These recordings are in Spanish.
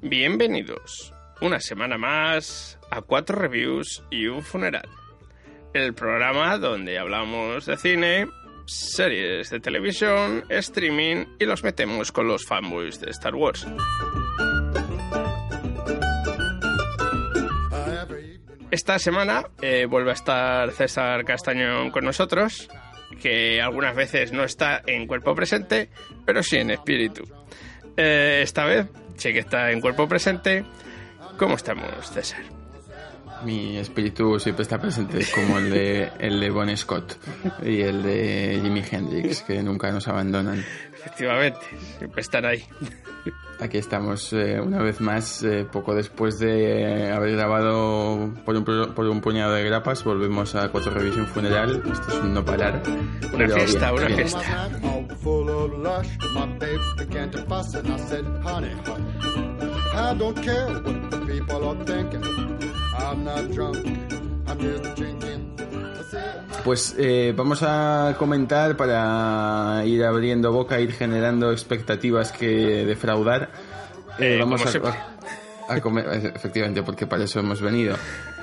Bienvenidos una semana más a Cuatro Reviews y un Funeral, el programa donde hablamos de cine, series de televisión, streaming y los metemos con los fanboys de Star Wars. Esta semana eh, vuelve a estar César Castañón con nosotros, que algunas veces no está en cuerpo presente, pero sí en espíritu. Eh, esta vez sí que está en cuerpo presente. ¿Cómo estamos, César? Mi espíritu siempre está presente como el de, el de Bon Scott y el de Jimi Hendrix, que nunca nos abandonan. Efectivamente, siempre están ahí. Aquí estamos eh, una vez más, eh, poco después de haber grabado por un, por un puñado de grapas, volvemos a Cuatro Revisión Funeral. Esto es un no parar. Una Pero fiesta, bien, una bien. fiesta. I don't care what the people are thinking. I'm not drunk, I'm just drinking. I said, Pues eh, vamos a comentar para ir abriendo boca, ir generando expectativas que defraudar. Eh, Eh, vamos a, a comer, efectivamente, porque para eso hemos venido.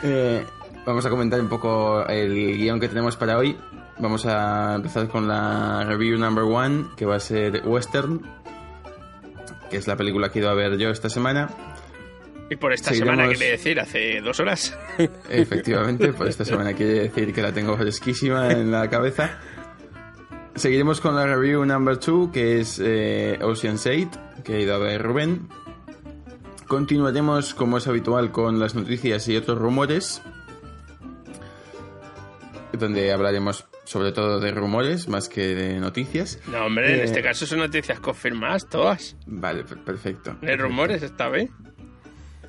Eh, vamos a comentar un poco el guion que tenemos para hoy. Vamos a empezar con la review number one, que va a ser Western, que es la película que he ido a ver yo esta semana. Y por esta Seguiremos- semana, quiere decir, hace dos horas. Efectivamente, por esta semana quiere decir que la tengo fresquísima en la cabeza. Seguiremos con la review number 2, que es eh, Ocean's 8, que ha ido a ver Rubén. Continuaremos, como es habitual, con las noticias y otros rumores, donde hablaremos sobre todo de rumores más que de noticias. No, hombre, en Eh, este caso son noticias confirmadas todas. Vale, per- perfecto. Hay rumores esta vez.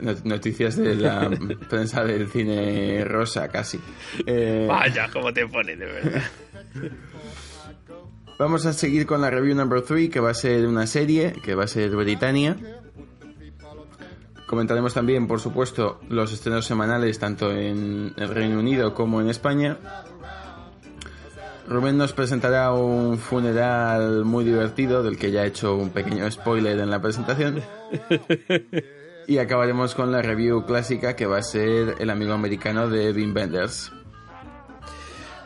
Not- Noticias de la prensa del cine rosa, casi. Eh, Vaya, cómo te pone, de verdad. Vamos a seguir con la review number 3, que va a ser una serie, que va a ser Britannia. Comentaremos también, por supuesto, los estrenos semanales tanto en el Reino Unido como en España. Rubén nos presentará un funeral muy divertido, del que ya he hecho un pequeño spoiler en la presentación. Y acabaremos con la review clásica, que va a ser El amigo americano de Wim Wenders.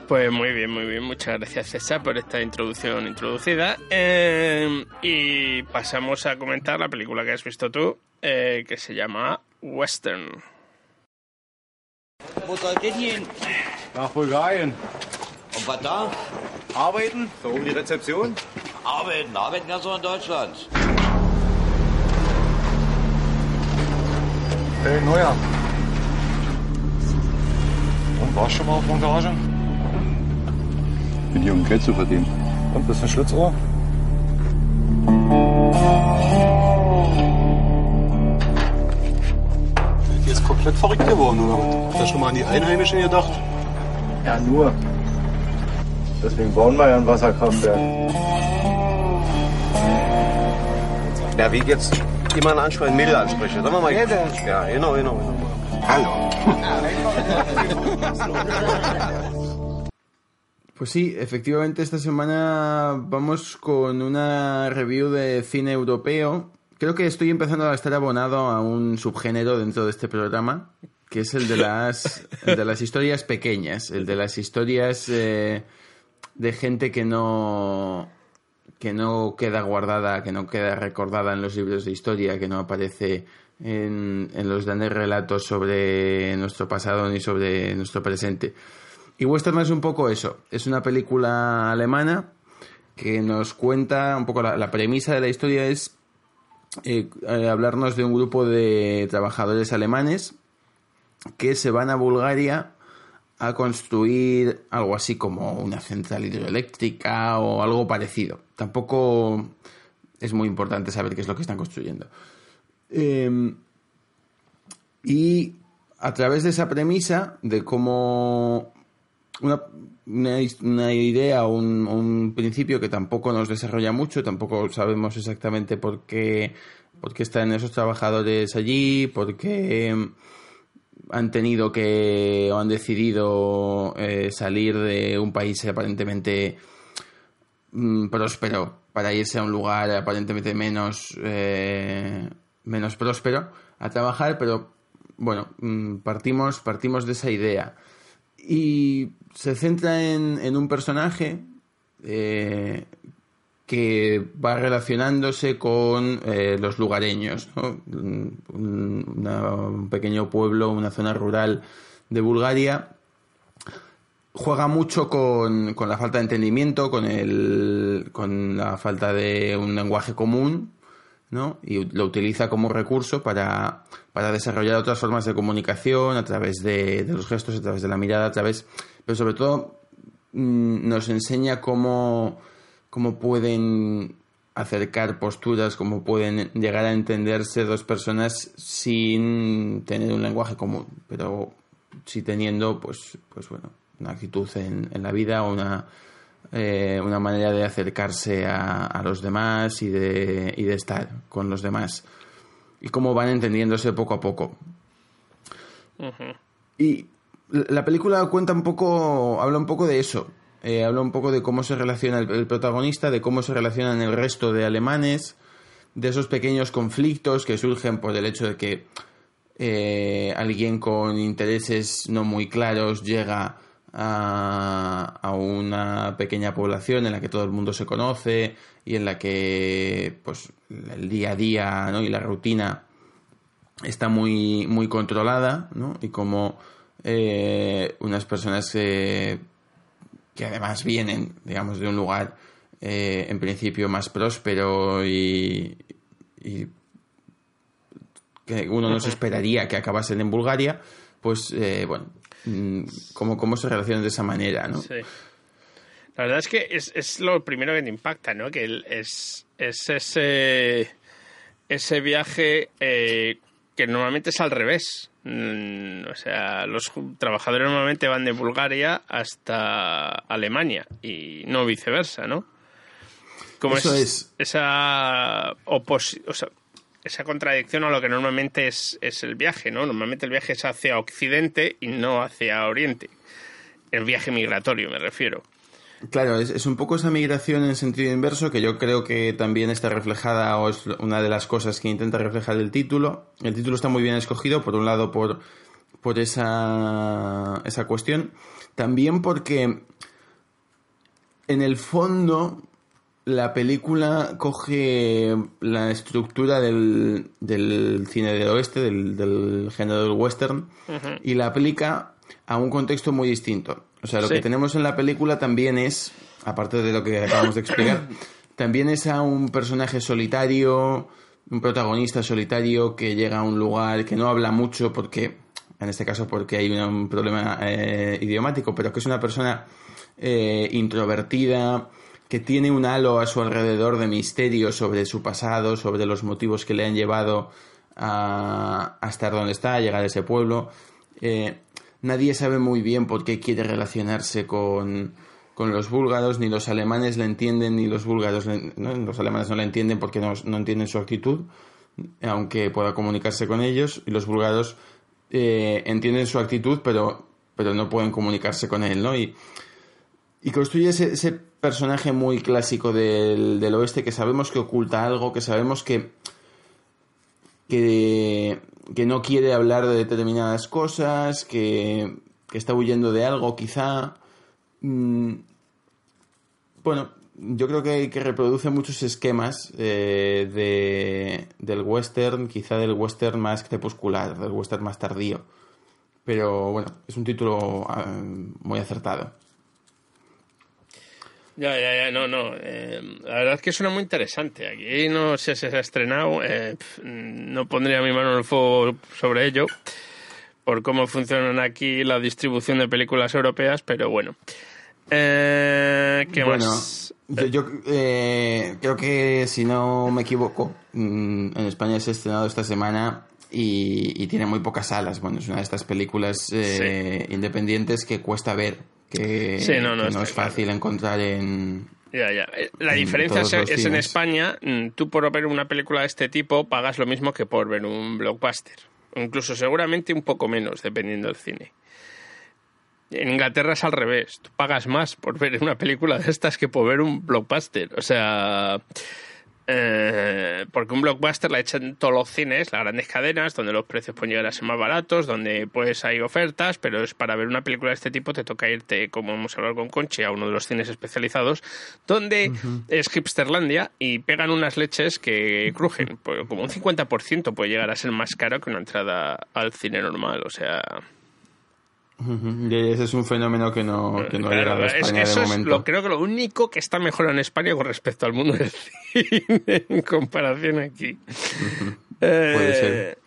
Pues muy bien, muy bien. Muchas gracias, César, por esta introducción introducida. Eh, y pasamos a comentar la película que has visto tú, eh, que se llama Western. Wo sollt ihr hin? Nach Bulgarien. Und was da? Arbeiten? So um die Rezeption? Arbeiten. Arbeiten in Deutschland. Hey, Neuer. Und warst schon mal auf Montage? Bin hier, um Geld zu verdienen. Und, bist du ein Schlitzohr? Die ist komplett verrückt geworden, oder? Hast du schon mal an die Einheimischen gedacht? Ja, nur. Deswegen bauen wir ja ein Wasserkraftwerk. Ja, wie jetzt jemanden ansprechen, Mädel ansprechen. Sagen wir mal. Ja, genau, genau, genau. Hallo. Pues sí, efectivamente esta semana vamos con una review de cine europeo. Creo que estoy empezando a estar abonado a un subgénero dentro de este programa, que es el de las, el de las historias pequeñas, el de las historias eh, de gente que no que no queda guardada, que no queda recordada en los libros de historia, que no aparece en, los grandes relatos sobre nuestro pasado ni sobre nuestro presente. Y Western es un poco eso. Es una película alemana que nos cuenta un poco la, la premisa de la historia es eh, eh, hablarnos de un grupo de trabajadores alemanes que se van a Bulgaria a construir algo así como una central hidroeléctrica o algo parecido. Tampoco es muy importante saber qué es lo que están construyendo. Eh, y a través de esa premisa de cómo una, una, idea o un, principio que tampoco nos desarrolla mucho, tampoco sabemos exactamente por qué, por qué están esos trabajadores allí, por qué han tenido que o han decidido eh, salir de un país aparentemente mm, próspero para irse a un lugar aparentemente menos eh, menos próspero a trabajar, pero bueno, mm, partimos, partimos de esa idea. Y se centra en, en un personaje eh, que va relacionándose con eh, los lugareños, un pequeño pueblo, una zona rural de Bulgaria. Juega mucho con, con la falta de entendimiento, con, el, con la falta de un lenguaje común, ¿no? Y lo utiliza como recurso para, para desarrollar otras formas de comunicación a través de, de los gestos, a través de la mirada, a través... Pero sobre todo mm, nos enseña cómo, cómo pueden acercar posturas, cómo pueden llegar a entenderse dos personas sin tener un lenguaje común, pero sí teniendo, pues, pues bueno, una actitud en, en la vida una, eh, una manera de acercarse a, a los demás y de, y de estar con los demás. Y cómo van entendiéndose poco a poco. Y la película cuenta un poco, habla un poco de eso. Eh, habla un poco de cómo se relaciona el, el protagonista, de cómo se relacionan el resto de alemanes, de esos pequeños conflictos que surgen por el hecho de que eh, alguien con intereses no muy claros llega a, a una pequeña población en la que todo el mundo se conoce y en la que pues el día a día ¿no? y la rutina está muy, muy controlada, ¿no? Y como eh, unas personas eh, que además vienen, digamos, de un lugar eh, en principio más próspero y, y que uno no se esperaría que acabasen en Bulgaria, pues eh, bueno, cómo, cómo se relacionan de esa manera, ¿no? Sí. La verdad es que es, es lo primero que te impacta, ¿no? Que el- es, es ese, ese viaje eh, que normalmente es al revés. Mm, o sea, los trabajadores normalmente van de Bulgaria hasta Alemania y no viceversa, ¿no? Como Eso es. esa oposi- o sea, esa contradicción a lo que normalmente es, es el viaje, ¿no? Normalmente el viaje es hacia Occidente y no hacia Oriente. El viaje migratorio, me refiero. Claro, es, es un poco esa migración en sentido inverso que yo creo que también está reflejada o es una de las cosas que intenta reflejar el título. El título está muy bien escogido, por un lado por, por esa, esa cuestión, también porque en el fondo la película coge la estructura del, del cine del oeste, del, del género del western, y la aplica a un contexto muy distinto. O sea, lo Sí. que tenemos en la película también es, aparte de lo que acabamos de explicar, también es a un personaje solitario, un protagonista solitario que llega a un lugar que no habla mucho porque, en este caso porque hay un problema eh, idiomático, pero que es una persona eh, introvertida, que tiene un halo a su alrededor de misterio sobre su pasado, sobre los motivos que le han llevado a, a estar donde está, a llegar a ese pueblo. Eh, nadie sabe muy bien por qué quiere relacionarse con, con los búlgaros, ni los alemanes le entienden, ni los búlgaros, le- los alemanes no le entienden porque no, no entienden su actitud, aunque pueda comunicarse con ellos, y los búlgaros eh, entienden su actitud, pero, pero no pueden comunicarse con él, ¿no? Y construye ese, personaje muy clásico del, del oeste que sabemos que oculta algo, que sabemos que, que, que no quiere hablar de determinadas cosas, que, que está huyendo de algo quizá. Mm, bueno, yo creo que, que reproduce muchos esquemas eh, de, del western, quizá del western más crepuscular, del western más tardío. Pero bueno, es un título ah, muy acertado. Ya, ya, ya, no, no. eh, la verdad es que suena muy interesante. Aquí no sé si se ha estrenado. eh, no pondría mi mano en el fuego sobre ello por cómo funcionan aquí la distribución de películas europeas, pero bueno. Eh, ¿Qué bueno, más? yo, yo, eh, creo que si no me equivoco, mm, en España se ha estrenado esta semana y, y tiene muy pocas salas. Bueno, es una de estas películas eh, independientes que cuesta ver, que, Sí, no, no, que está es claro. fácil encontrar en... Ya, ya. Eh, La en diferencia es, es en. España, mm, tú por ver una película de este tipo pagas lo mismo que por ver un blockbuster. Incluso seguramente un poco menos, dependiendo del cine. En Inglaterra es al revés. Tú pagas más por ver una película de estas que por ver un blockbuster. O sea, Eh, porque un blockbuster la echan todos los cines, las grandes cadenas, donde los precios pueden llegar a ser más baratos, donde pues hay ofertas, pero es para ver una película de este tipo te toca irte, como hemos hablado con Conchi, a uno de los cines especializados, donde es hipsterlandia y pegan unas leches que crujen. Pues, como un 50% puede llegar a ser más caro que una entrada al cine normal, o sea... Y ese es un fenómeno que no, que no ha Claro, llegado a es España eso de es momento. lo, creo que lo único que está mejor en España con respecto al mundo del cine en comparación aquí. Eh, Puede ser.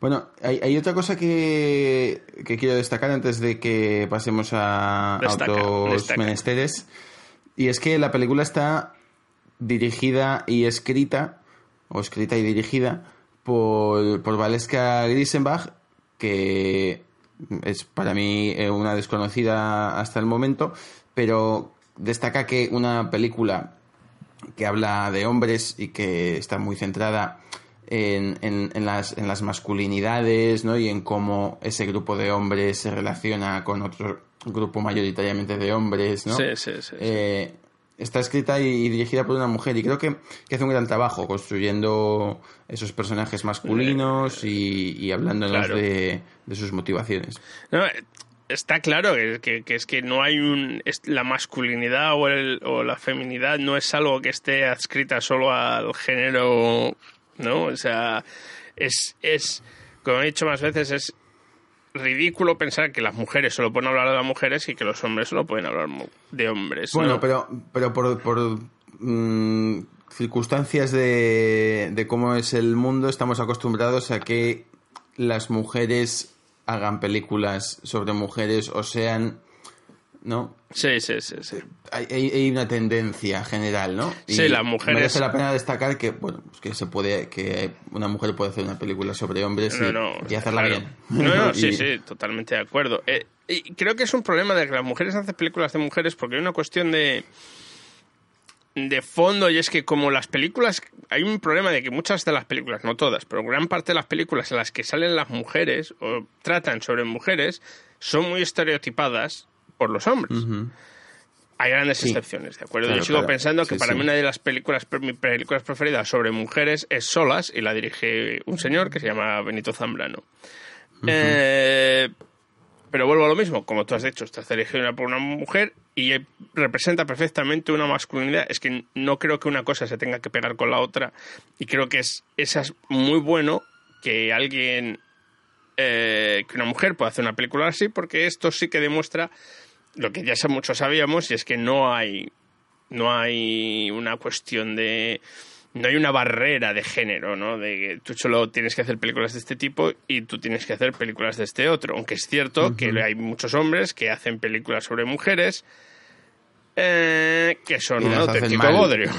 Bueno, hay, hay otra cosa que, que quiero destacar antes de que pasemos a, a Destaca, otros destaca. menesteres. Y es que la película está dirigida y escrita, o escrita y dirigida, por, por Valeska Grisenbach, que es para mí eh, una desconocida hasta el momento, pero destaca que una película que habla de hombres y que está muy centrada en, en- en las, en las masculinidades ¿no? y en cómo ese grupo de hombres se relaciona con otro grupo mayoritariamente de hombres. ¿no? Sí, sí, sí, sí. Eh, está escrita y, dirigida por una mujer y creo que, que hace un gran trabajo construyendo esos personajes masculinos y, y hablándonos Claro. de, de sus motivaciones. No, está claro que, que- que es que no hay un. la masculinidad o, el- o la feminidad no es algo que esté adscrita solo al género. ¿No? O sea, es. es como he dicho más veces, es ridículo pensar que las mujeres solo pueden hablar de las mujeres y que los hombres solo pueden hablar de hombres. Bueno, ¿no? pero, pero por, por mm, circunstancias de, de cómo es el mundo, estamos acostumbrados a que las mujeres hagan películas sobre mujeres o sean, ¿no? Sí, sí, sí, sí. Hay, una tendencia general, ¿no? Sí, las mujeres- Merece la pena destacar que, bueno, pues que se puede, que una mujer puede hacer una película sobre hombres y, no, y hacerla claro. bien. No, no, Y- sí, sí, totalmente de acuerdo. Eh, y creo que es un problema de que las mujeres hacen películas de mujeres porque hay una cuestión de de fondo y es que como las películas hay un problema de que muchas de las películas no todas pero gran parte de las películas en las que salen las mujeres o tratan sobre mujeres son muy estereotipadas por los hombres hay grandes Sí. excepciones, ¿de acuerdo? Claro, Yo sigo claro. pensando que Sí, para sí. mí una de las películas, mis películas preferidas sobre mujeres es Solas y la dirige un señor que se llama Benito Zambrano. Eh, pero vuelvo a lo mismo, como tú has dicho, estás dirigida por una mujer y representa perfectamente una masculinidad. Es que no creo que una cosa se tenga que pegar con la otra y creo que es, esa es muy bueno que alguien, eh, que una mujer pueda hacer una película así porque esto sí que demuestra lo que ya muchos sabíamos y es que no hay no hay una cuestión de no hay una barrera de género, ¿no? De que tú solo tienes que hacer películas de este tipo y tú tienes que hacer películas de este otro. Aunque es cierto que hay muchos hombres que hacen películas sobre mujeres eh, que son un auténtico bodrio.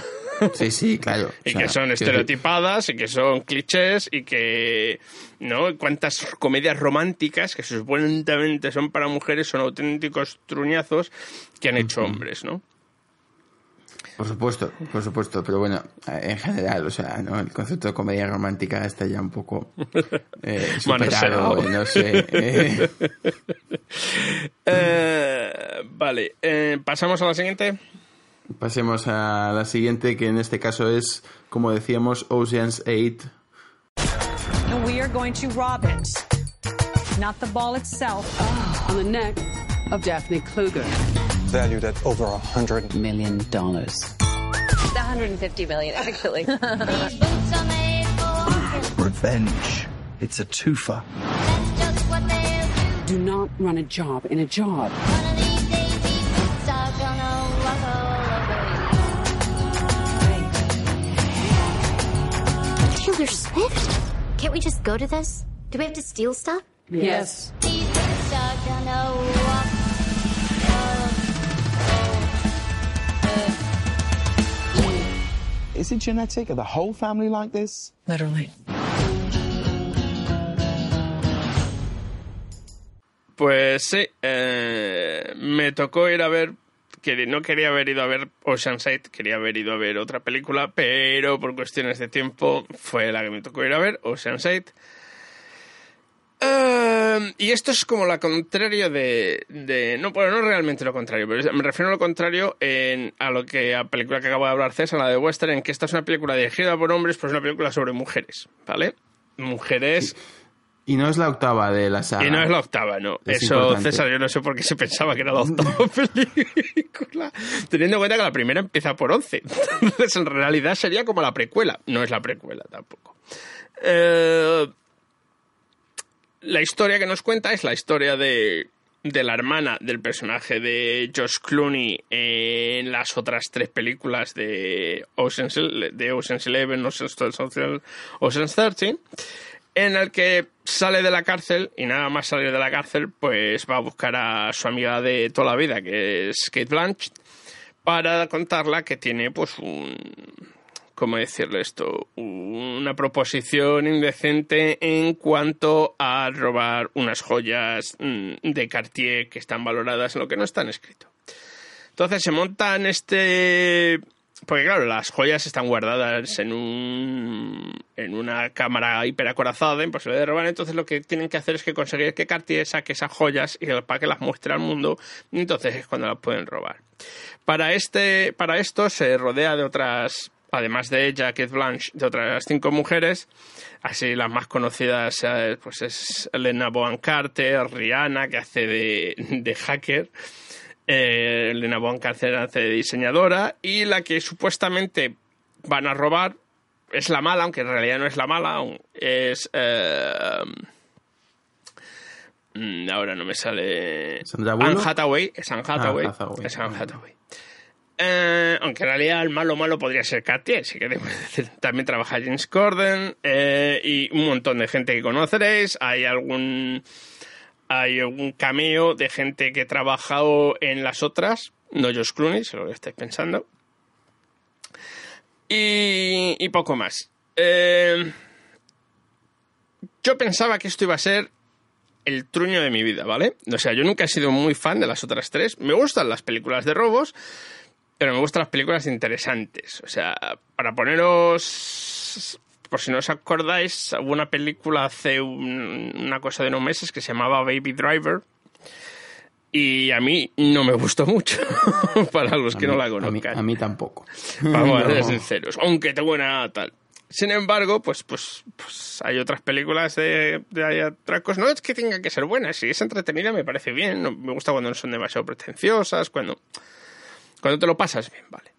Sí, sí, claro. Y O sea, que son estereotipadas y que son clichés y que, ¿no? Cuántas comedias románticas que supuestamente son para mujeres son auténticos truñazos que han hecho hombres, ¿no? Por supuesto, por supuesto, pero bueno, en general, o sea, ¿no? el concepto de comedia romántica está ya un poco eh, superado, no sé. eh. Eh, vale, eh, pasamos a la siguiente. Pasemos a la siguiente, que en este caso es, como decíamos, Ocean's 8. And we are going to rob it. Not the ball itself. on the neck of Daphne Kluger. Valued at over a hundred Million dollars. 150 million, actually. Revenge. It's a twofer. Do not run a job in a job. Taylor Swift? Can't we just go to this? Do we have to steal stuff? Yes. Is it genetic? Are the whole family like this? Literally. Pues sí, eh, me tocó ir a ver, que no quería haber ido a ver Ocean's 8, quería haber ido a ver otra película, pero por cuestiones de tiempo fue la que me tocó ir a ver, Ocean's 8. Eh, y esto es como lo contrario de, de- No, bueno, no realmente lo contrario, pero me refiero a lo contrario en, a lo que a película que acabo de hablar César, la de Western, en que esta es una película dirigida por hombres, pues es una película sobre mujeres, ¿vale? Mujeres... Y no es la octava de la saga. Y no es la octava, no. Es Eso, importante. César, yo no sé por qué se pensaba que era la octava película. Teniendo en cuenta que la primera empieza por 11. Entonces, en realidad sería como la precuela. No es la precuela tampoco. Eh, la historia que nos cuenta es la historia de, de la hermana del personaje de Josh Clooney en las otras tres películas de Ocean's, de Ocean's Eleven, Ocean's 12, Ocean's 13 en el que sale de la cárcel y nada más salir de la cárcel, pues va a buscar a su amiga de toda la vida, que es Kate Blanchett, para contarla que tiene pues un ¿cómo decirle esto? Una proposición indecente en cuanto a robar unas joyas mm, de Cartier que están valoradas en lo que no están escrito. Entonces se montan este porque claro, las joyas están guardadas en un en una cámara hiperacorazada, imposible de robar. Entonces lo que tienen que hacer es que conseguir que Cartier saque esas joyas y para que las muestre al mundo. Entonces es cuando las pueden robar. Para este, para esto se rodea de otras, además de ella, Blanche, de otras cinco mujeres. Así las más conocidas, eh, pues es Elena Bohan Carter, Rihanna, que hace de, de hacker. Eh, Elena hace de diseñadora y la que supuestamente van a robar es la mala, aunque en realidad no es la mala, es... eh, mm, ahora no me sale... Anne Hathaway, es Anne Hathaway. Ah, Hathaway. Es Anne Hathaway. Eh, aunque en realidad el malo malo podría ser Cartier, si queremos decir. También trabaja James Corden eh, y un montón de gente que conoceréis. Hay algún hay algún cameo de gente que ha trabajado en las otras, no Josh Clooney, si lo estáis pensando. Y, y poco más. Eh, yo pensaba que esto iba a ser el truño de mi vida, ¿vale? O sea, yo nunca he sido muy fan de las otras tres. Me gustan las películas de robos, pero me gustan las películas interesantes. O sea, para poneros, por si no os acordáis, hubo una película hace un- una cosa de unos meses que se llamaba Baby Driver. Y a mí no me gustó mucho, para los que no la a mí- conozcan. A mí, tampoco. Vamos a ser sinceros, aunque tengo una tal. Sin embargo, pues, pues, pues hay otras películas de, de atracos. No es que tengan que ser buenas, si es entretenida me parece bien. no- me gusta cuando no son demasiado pretenciosas, cuando, cuando te lo pasas bien, vale.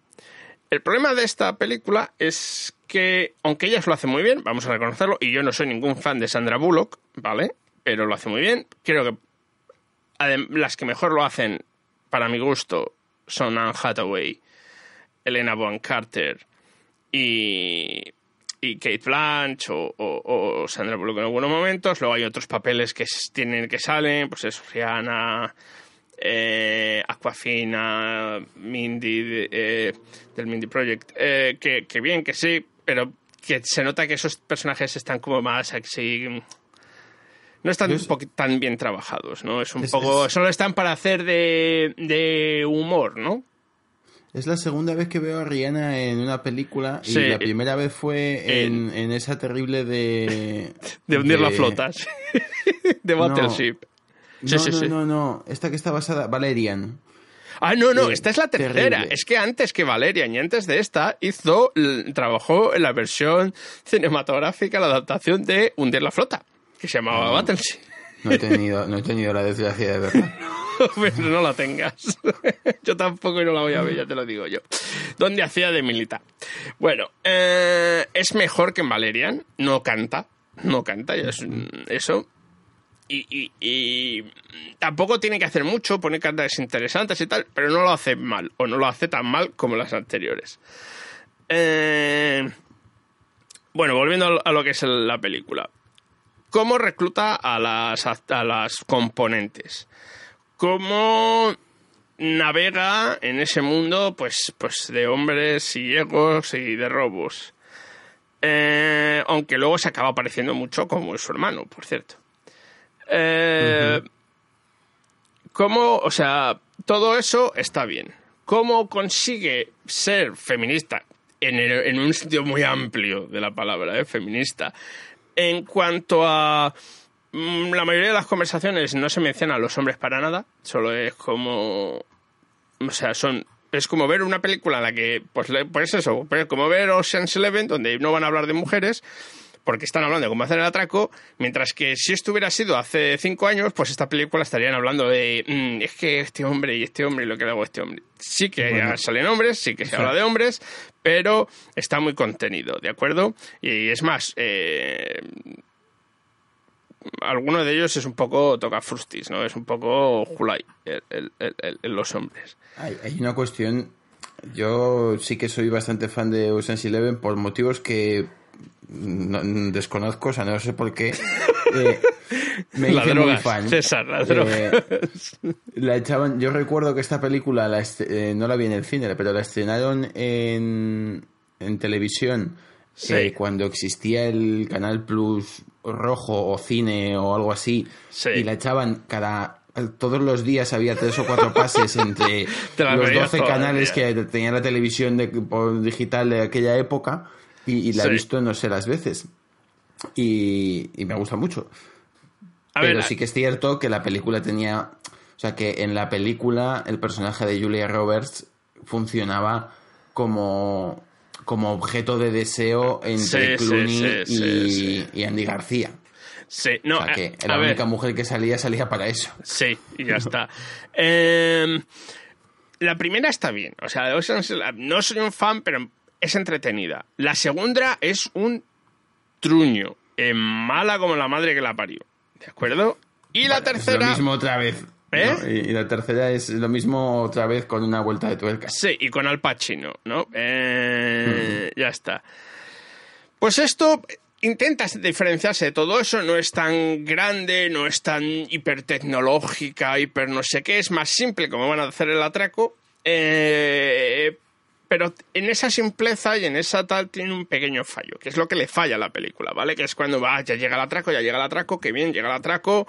El problema de esta película es que, aunque ellas lo hacen muy bien, vamos a reconocerlo, y yo no soy ningún fan de Sandra Bullock, ¿vale? Pero lo hace muy bien. Creo que las que mejor lo hacen, para mi gusto, son Anne Hathaway, Elena Bonham Carter y, Kate Blanche o, Sandra Bullock en algunos momentos. Luego hay otros papeles que tienen que salen, pues es Rihanna, eh, Aquafina, Mindy eh, del Mindy Project, eh, que bien, que sí, pero que se nota que esos personajes están como más así no están poqui- tan bien trabajados, ¿no? Es un Es- poco... es- Solo están para hacer de, de humor, ¿no? Es la segunda vez que veo a Rihanna en una película y la primera vez fue en, en esa terrible de... De hundir la flota, sí. de No. Battleship. Sí, no, sí, no, sí. no, no. Esta que está basada... Valerian. Ah, no, no, Sí, esta es la tercera. terrible. Es que antes que Valeria y antes de esta hizo, trabajó en la versión cinematográfica, la adaptación de Hundir la flota, que se llamaba Ah. Battleship. No he tenido, no he tenido la desgracia de verla. Pero no la tengas. yo tampoco y no la voy a ver, ya te lo digo yo. Donde hacía de militar. Bueno, eh, es mejor que en Valerian. No canta. No canta, ya es eso. Y, y- y tampoco tiene que hacer mucho, pone cantas interesantes y tal, pero no lo hace mal, o no lo hace tan mal como las anteriores. Eh, bueno, volviendo a lo- que es la película. ¿Cómo recluta a las, a las componentes? ¿Cómo navega en ese mundo pues, pues de hombres ciegos y de robos? Eh, aunque luego se acaba pareciendo mucho como su hermano, por cierto. Eh, ¿Cómo, o sea, todo eso está bien? ¿Cómo consigue ser feminista? En, el- en un sentido muy amplio de la palabra, ¿eh? feminista. En cuanto a mm, la mayoría de las conversaciones no se menciona a los hombres para nada, solo es como... O sea, son... Es como ver una película en la que, pues, pues eso, pues como ver Ocean's Eleven, donde no van a hablar de mujeres, porque están hablando de cómo hacer el atraco, mientras que si esto hubiera sido hace cinco años, pues esta película estarían hablando de "Mm, es que este hombre y este hombre y lo que le hago a este hombre. Sí que Bueno. salen hombres, sí que se habla de hombres, pero está muy contenido, ¿de acuerdo? Y es más, eh, alguno de ellos es un poco tocafrustis, ¿no? Es un poco Julai, el- el- el- el- los hombres. Hay, hay una cuestión. Yo sí que soy bastante fan de Ocean's Eleven por motivos que no- desconozco, o sea, no sé por qué. Eh, me La hice droga, muy fan. César, la Eh, la echaban, yo recuerdo que esta película la eh, no la vi en el cine, pero la estrenaron en, en televisión Sí. eh, cuando existía el Canal Plus rojo o cine o algo así Sí. y la echaban cada todos los días había tres o cuatro pases entre los veías 12 todas, canales que tenía la televisión de, digital de aquella época y, y la Sí. he visto no sé las veces y, y me gusta mucho A pero ver, sí que es cierto que la película tenía. O sea, que en la película el personaje de Julia Roberts funcionaba como, como objeto de deseo entre Sí, Clooney sí, y, y Andy García. Sí, no, o sea, que eh, la a ver. única mujer que salía, salía para eso. Sí, y ya está. Eh, la primera está bien. O sea, no soy un fan, pero es entretenida. La segunda es un truño. mala como la madre que la parió. ¿De acuerdo? Y la Es lo tercera. mismo otra vez. ¿Eh? ¿no? Y, la tercera es lo mismo otra vez con una vuelta de tuerca. Sí, y con Al Pacino, ¿no? Eh, Ya está. Pues esto intenta diferenciarse de todo eso, no es tan grande, no es tan hipertecnológica, hiper no sé qué, es más simple como van a hacer el atraco, eh, pero en esa simpleza y en esa tal tiene un pequeño fallo, que es lo que le falla a la película, ¿vale? Que es cuando va, ya llega el atraco, ya llega el atraco, que bien, llega el atraco,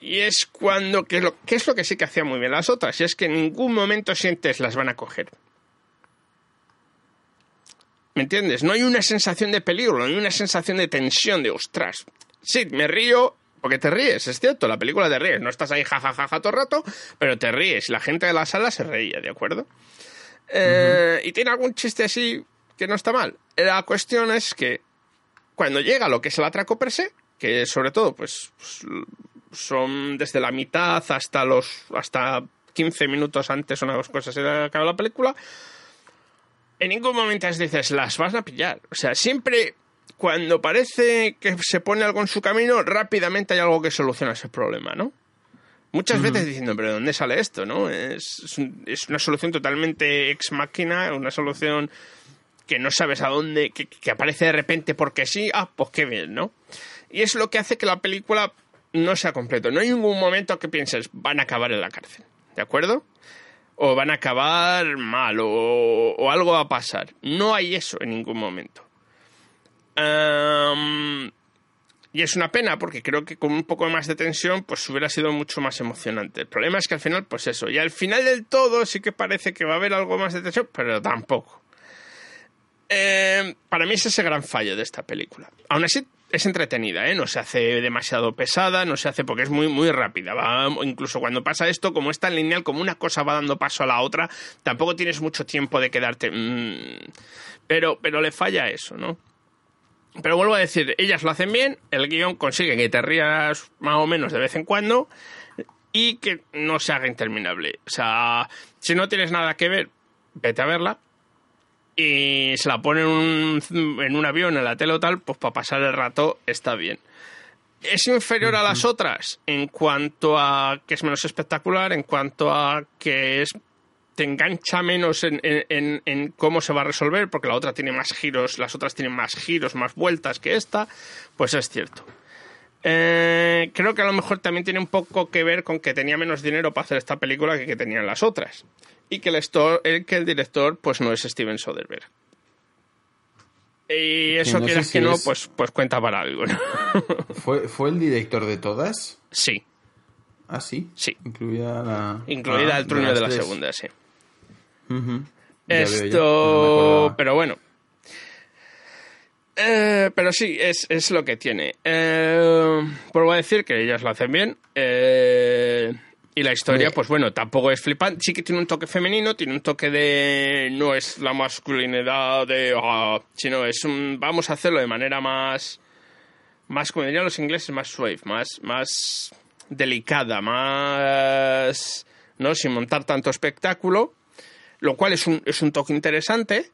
y es cuando, que es, lo, que es lo que sí que hacía muy bien las otras, y es que en ningún momento sientes las van a coger. ¿Me entiendes? No hay una sensación de peligro, no hay una sensación de tensión, de ostras. Sí, me río porque te ríes, es cierto, la película te ríes, no estás ahí jajajaja todo el rato, pero te ríes. La gente de la sala se reía, ¿de acuerdo? Eh, y tiene algún chiste así que no está mal. La cuestión es que cuando llega lo que es el atraco per se, que sobre todo, pues, pues, son desde la mitad hasta los hasta 15 minutos antes, unas cosas se acaba la película, en ningún momento dices, las vas a pillar. O sea, siempre cuando parece que se pone algo en su camino, rápidamente hay algo que soluciona ese problema, ¿no? Muchas veces diciendo, pero ¿de dónde sale esto? ¿no? Es, es, un- es una solución totalmente ex máquina, una solución que no sabes a dónde, que, que aparece de repente porque sí, ah, pues qué bien, ¿no? Y es lo que hace que la película no sea completa. No hay ningún momento que pienses, van a acabar en la cárcel, ¿de acuerdo? O van a acabar mal, o, o algo va a pasar. No hay eso en ningún momento. Y es una pena porque creo que con un poco más de tensión pues hubiera sido mucho más emocionante. El problema es que al final pues eso, y al final del todo sí que parece que va a haber algo más de tensión, pero tampoco. Eh, para mí es ese gran fallo de esta película. Aún así es entretenida, ¿eh? no se hace demasiado pesada, no se hace porque es muy muy rápida. Va, incluso cuando pasa esto, como es tan lineal, como una cosa va dando paso a la otra, tampoco tienes mucho tiempo de quedarte. mm, pero, pero le falla eso, ¿no? Pero vuelvo a decir, ellas lo hacen bien, el guion consigue que te rías más o menos de vez en cuando y que no se haga interminable. O sea, si no tienes nada que ver, vete a verla y se la pone en un, en un avión, en la tele o tal, pues para pasar el rato está bien. ¿Es inferior a las otras en cuanto a que es menos espectacular, en cuanto a que es te engancha menos en, en- en- en cómo se va a resolver, porque la otra tiene más giros, las otras tienen más giros, más vueltas que esta, pues es cierto. Eh, creo que a lo mejor también tiene un poco que ver con que tenía menos dinero para hacer esta película que que tenían las otras. Y que el, estor- el- que el director pues no es Steven Soderbergh. Y eso no quieras si que no, es- pues, pues cuenta para algo. ¿no? ¿Fue, ¿Fue el director de todas? sí, Ah, sí. Sí. Incluida la. incluida ah, el truño las de la tres. segunda, sí. No Esto, pero bueno. Eh, pero sí, es, es lo que tiene. Eh, vuelvo a decir que ellas lo hacen bien. eh, y la historia, pues bueno, tampoco es flipante. Sí que tiene un toque femenino, tiene un toque de. No es la masculinidad de. ah, sino es un. Vamos a hacerlo de manera más. Más, como dirían los ingleses, más suave, más. Más delicada, más. ¿No? Sin montar tanto espectáculo. Lo cual es un, es un toque interesante.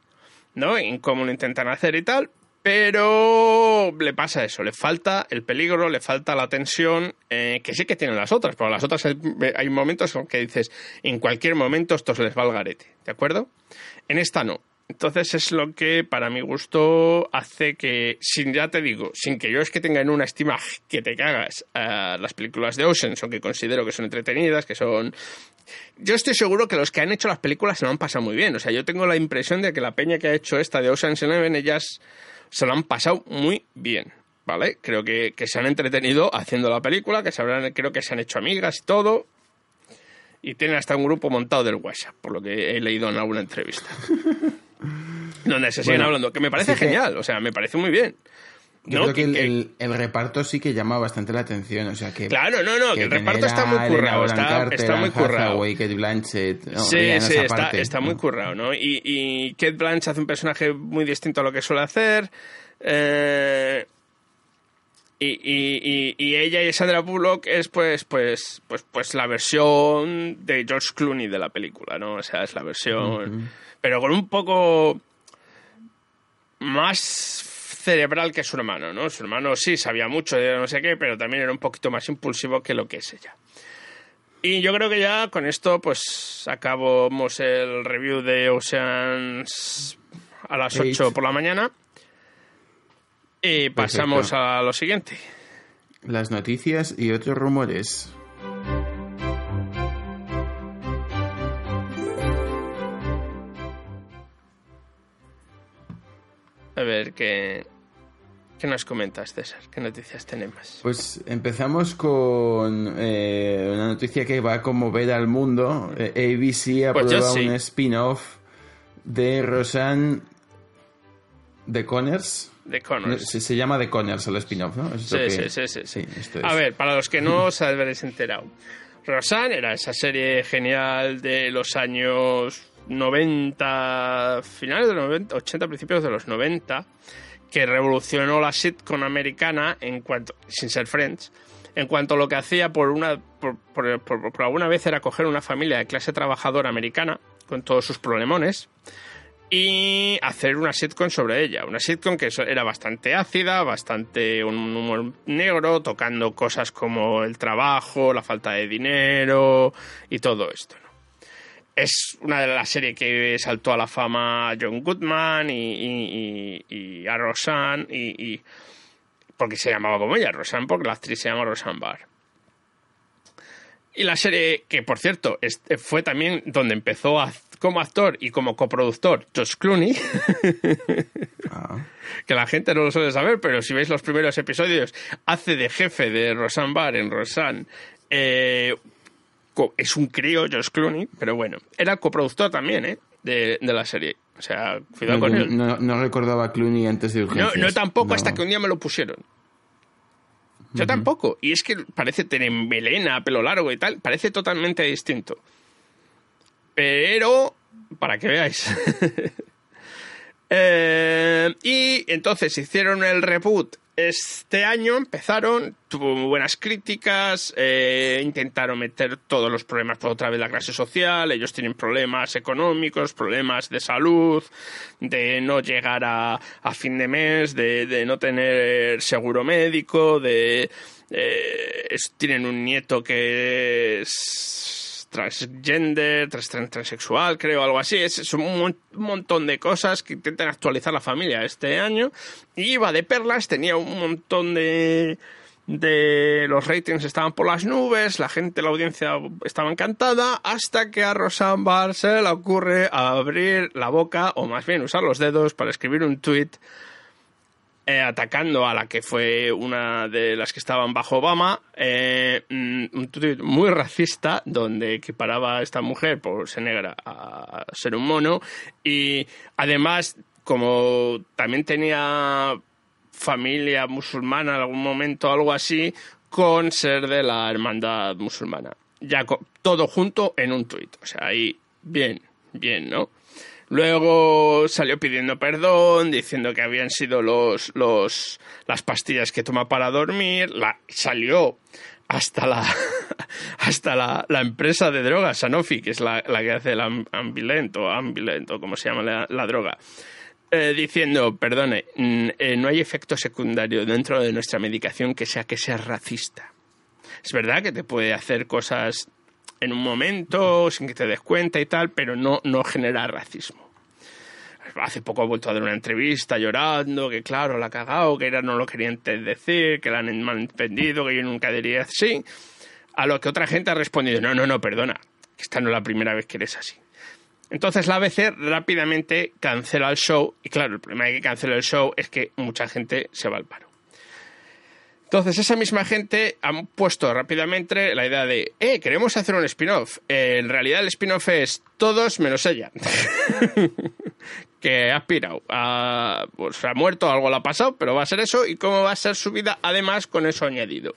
¿no? En cómo lo intentan hacer y tal, pero le pasa eso, le falta el peligro, le falta la tensión, eh, que sí que tienen las otras, pero las otras hay, hay momentos en que dices, en cualquier momento esto se les va al garete, ¿de acuerdo? En esta no. Entonces es lo que para mi gusto hace que, sin ya te digo, sin que yo es que tenga en una estima que te cagas a las películas de Ocean, son que considero que son entretenidas, que son yo estoy seguro que los que han hecho las películas se lo han pasado muy bien. O sea, yo tengo la impresión de que la peña que ha hecho esta de Ocean's Eleven, ellas se lo han pasado muy bien. ¿Vale? Creo que, que se han entretenido haciendo la película, que se habrán, creo que se han hecho amigas y todo. Y tienen hasta un grupo montado del WhatsApp, por lo que he leído en alguna entrevista. donde se siguen Bueno, hablando, que me parece que- genial, o sea, me parece muy bien. Yo ¿no? creo que, el, que- el- el reparto sí que llama bastante la atención. O sea, que. Claro, no, no, que el reparto está muy currado, está- muy currado. Hathaway, Kate Blanchett. no, sí, sí, está, parte, está ¿no? muy currado, ¿no? Y, y Kate Blanchett hace un personaje muy distinto a lo que suele hacer. eh, y, y- y- y ella y Sandra Bullock es pues, pues, pues, pues la versión de George Clooney de la película, ¿no? O sea, es la versión. Pero con un poco más cerebral que su hermano, ¿no? Su hermano sí sabía mucho de no sé qué, pero también era un poquito más impulsivo que lo que es ella. Y yo creo que ya con esto, pues acabamos el review de Oceans a las Eight. 8 por la mañana. Y pasamos a lo siguiente. Las noticias y otros rumores. A ver, ¿qué, qué nos comentas, César? ¿Qué noticias tenemos? Pues empezamos con eh, una noticia que va a conmover al mundo. Eh, ABC Pues yo aprueba sí. un spin-off de Roseanne de Connors. De Connors. Se, se llama The Connors el spin-off, ¿no? Sí, que- sí, sí, sí, sí. esto A ver, para los que no os habréis enterado. Roseanne era esa serie genial de los años 90, finales de los 90, 80, principios de los 90, que revolucionó la sitcom americana en cuanto, sin ser Friends, en cuanto a lo que hacía por una, por, alguna vez era coger una familia de clase trabajadora americana, con todos sus problemones, y hacer una sitcom sobre ella. Una sitcom que era bastante ácida, bastante un humor negro, tocando cosas como el trabajo, la falta de dinero y todo esto. ¿no? Es una de las series que saltó a la fama a John Goodman y, y- y- y a Roseanne, y, porque se llamaba como ella, Roseanne, porque la actriz se llama Roseanne Barr. Y la serie, que por cierto, fue también donde empezó a- como actor y como coproductor George Clooney, que la gente no lo suele saber, pero si veis los primeros episodios, hace de jefe de Roseanne Barr en Roseanne. eh, es un crío, George Clooney, pero bueno, era coproductor también, ¿eh? De, de la serie. O sea, cuidado No, con él. no, no recordaba a Clooney antes de No, urgencias. no tampoco No. hasta que un día me lo pusieron. Yo tampoco. Y es que parece tener melena, pelo largo y tal. Parece totalmente distinto. Pero, para que veáis. Eh, y entonces hicieron el reboot este año, empezaron, tuvo muy buenas críticas, eh, intentaron meter todos los problemas por otra vez la clase social, ellos tienen problemas económicos, problemas de salud, de no llegar a, fin de mes, de, no tener seguro médico, de... eh, tienen un nieto que es transgender, trans- trans- transexual, creo, algo así. Es, un, mon- un montón de cosas que intentan actualizar la familia este año. Y iba de perlas, tenía un montón de de los ratings estaban por las nubes, la gente, la audiencia estaba encantada, hasta que a Roseanne Barr se le ocurre abrir la boca, o más bien usar los dedos para escribir un tweet eh, atacando a la que fue una de las que estaban bajo Obama, eh, mm, un tuit muy racista donde equiparaba a esta mujer por ser negra a ser un mono y además como también tenía familia musulmana en algún momento, algo así, con ser de la hermandad musulmana. Ya todo junto en un tuit. O sea, ahí, bien, bien, ¿no? Luego salió pidiendo perdón, diciendo que habían sido los, los, las pastillas que toma para dormir. La, salió hasta la, hasta la, la empresa de drogas, Sanofi, que es la, la que hace el am- Ambilent o Ambilent o como se llama la, la droga, eh, diciendo, perdone, mm, eh, no hay efecto secundario dentro de nuestra medicación que sea que sea racista. Es verdad que te puede hacer cosas en un momento sin que te des cuenta y tal, pero no, no genera racismo. Hace poco ha vuelto a dar una entrevista llorando, que claro, la ha cagado, que era no lo querían decir, que la han malentendido, que yo nunca diría así. A lo que otra gente ha respondido, no, no, no, perdona, esta no es la primera vez que eres así. Entonces la ABC rápidamente cancela el show, y claro, el problema de que cancela el show es que mucha gente se va al paro. Entonces, esa misma gente han puesto rápidamente la idea de, eh, queremos hacer un spin-off. Eh, en realidad el spin-off es todos menos ella. que ha aspirado. A, pues ha muerto, algo le ha pasado, pero va a ser eso. ¿Y cómo va a ser su vida? Además, con eso añadido.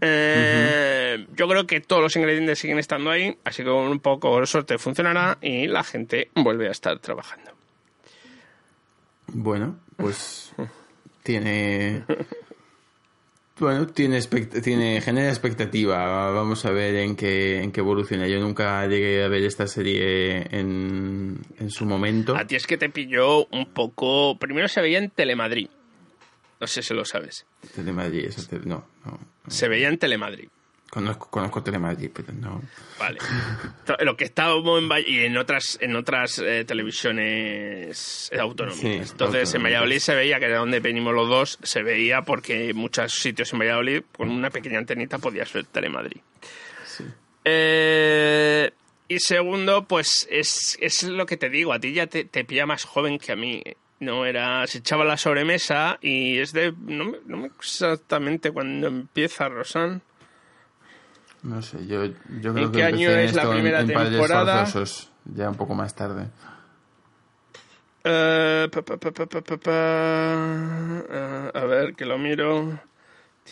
Eh, Yo creo que todos los ingredientes siguen estando ahí, así que con un poco de suerte funcionará y la gente vuelve a estar trabajando. Bueno, pues tiene. Bueno, tiene, expect- tiene genera expectativa. Vamos a ver en qué, en qué evoluciona. Yo nunca llegué a ver esta serie en, en su momento. A ti es que te pilló un poco. Primero se veía en Telemadrid. No sé si lo sabes. Telemadrid, eso te- no, no. Se veía en Telemadrid. Conozco, conozco Telemadrid, pero no. Vale. Lo que estábamos en y en otras en otras eh, televisiones autonómicas. Sí, Entonces en. Valladolid se veía que era donde venimos los dos, se veía porque en muchos sitios en Valladolid con una pequeña antenita podías ver Telemadrid. Eh, y segundo, pues es, es lo que te digo, a ti ya te, te pilla más joven que a mí. No era, se echaba la sobremesa y es de, no me, no me exactamente cuando empieza Rosan. No sé, yo, yo creo ¿En que qué año en es la en- primera en Padres temporada? Forzosos, ya un poco más tarde. Eh, pa, pa, pa. Eh, a ver, que lo miro.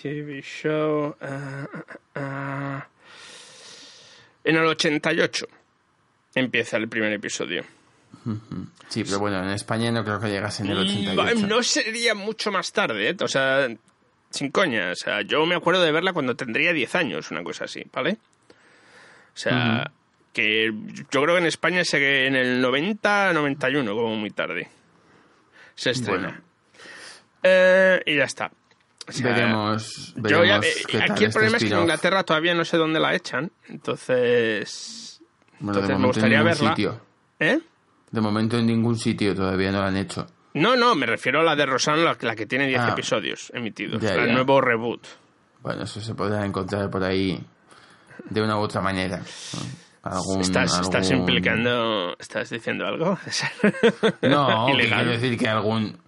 TV show. eh. En el 88 empieza el primer episodio. Sí, pero bueno, en España no creo que llegase en el 88. Mm, No sería mucho más tarde, ¿eh? O sea, sin coña. O sea, yo me acuerdo de verla cuando tendría 10 años, una cosa así, ¿vale? O sea, que yo creo que en España se en el 90, 91, como muy tarde. Se estrena. Bueno. Eh, y ya está. O sea, veremos yo veremos ya- eh, qué tal aquí el este problema es que en. Inglaterra todavía no sé dónde la echan, entonces... Bueno, entonces me en gustaría ningún verla. sitio. ¿Eh? De momento en ningún sitio todavía no lo han hecho. No, no, me refiero a la de Rosan, la, la que tiene 10 Ah. episodios emitidos. Ya, el ya. nuevo reboot. Bueno, eso se podrá encontrar por ahí de una u otra manera. ¿Estás, estás implicando... ¿Estás diciendo algo? No, que quiero decir que algún...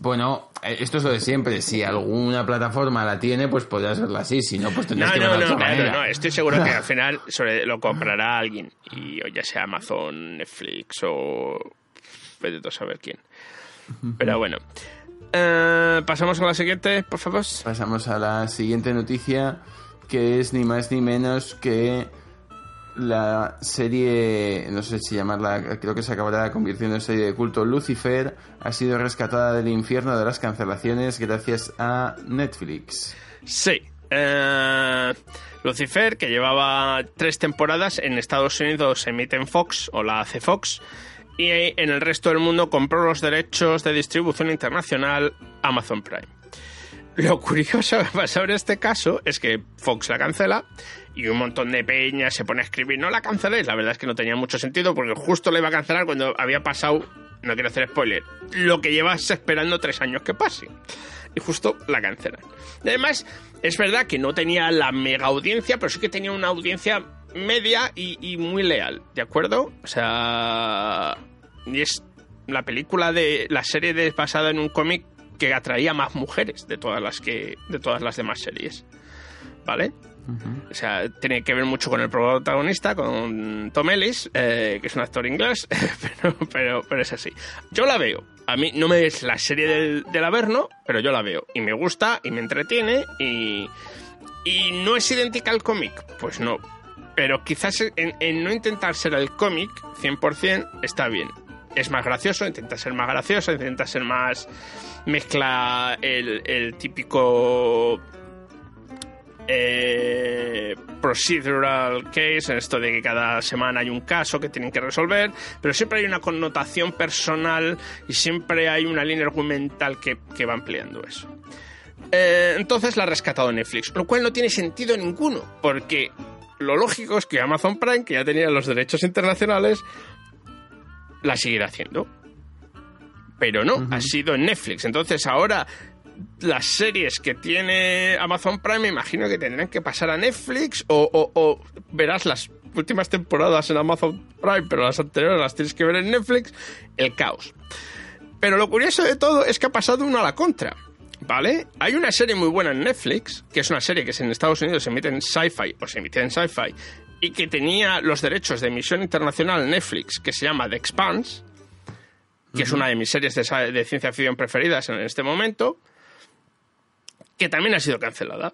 Bueno, eh, esto es lo de siempre. Si alguna plataforma la tiene, pues podrás verla así. Si no, pues tendrás No, que no, verla de no, otra claro, no. Estoy seguro que al final sobre- lo comprará alguien. Y o ya sea Amazon, Netflix o... Vete a saber quién. Pero bueno. Eh, Pasamos a la siguiente, por favor. Pasamos a la siguiente noticia, que es ni más ni menos que la serie, no sé si llamarla, creo que se acabará convirtiendo en serie de culto, Lucifer, ha sido rescatada del infierno de las cancelaciones gracias a Netflix. Sí. Eh, Lucifer, que llevaba tres temporadas en Estados Unidos, se emite en Fox o la hace Fox. Y en el resto del mundo compró los derechos de distribución internacional Amazon Prime. Lo curioso que pasa en este caso es que Fox la cancela y un montón de peñas se pone a escribir, no la canceléis. La verdad es que no tenía mucho sentido porque justo la iba a cancelar cuando había pasado, no quiero hacer spoiler, lo que llevas esperando tres años que pase. Y justo la cancelan. Además, es verdad que no tenía la mega audiencia, pero sí que tenía una audiencia media y muy leal, ¿de acuerdo? O sea, y es la película de la serie de, basada en un cómic que atraía más mujeres de todas las que de todas las demás series, ¿vale? O sea, tiene que ver mucho con el protagonista, con Tom Ellis, eh, que es un actor inglés, pero, pero, pero es así. Yo la veo. A mí no me es la serie del, del Averno, pero yo la veo. Y me gusta, y me entretiene, y, y no es idéntica al cómic. Pues no. Pero quizás en, en no intentar ser el cómic 100% está bien. Es más gracioso, intenta ser más gracioso, intenta ser más... Mezcla el, el típico eh, procedural case, en esto de que cada semana hay un caso que tienen que resolver, pero siempre hay una connotación personal y siempre hay una línea argumental que, que va ampliando eso. Eh, entonces la ha rescatado Netflix, lo cual no tiene sentido ninguno, porque lo lógico es que Amazon Prime, que ya tenía los derechos internacionales, la seguirá haciendo. Pero no, ha sido en Netflix. Entonces ahora las series que tiene Amazon Prime me imagino que tendrán que pasar a Netflix o, o- o verás las últimas temporadas en Amazon Prime, pero las anteriores las tienes que ver en Netflix. El caos. Pero lo curioso de todo es que ha pasado uno a la contra. ¿Vale? Hay una serie muy buena en Netflix, que es una serie que en Estados Unidos se emite en Sci-Fi o se emite en Sci-Fi y que tenía los derechos de emisión internacional Netflix, que se llama The Expanse, que es una de mis series de, ciencia ficción preferidas en este momento, que también ha sido cancelada.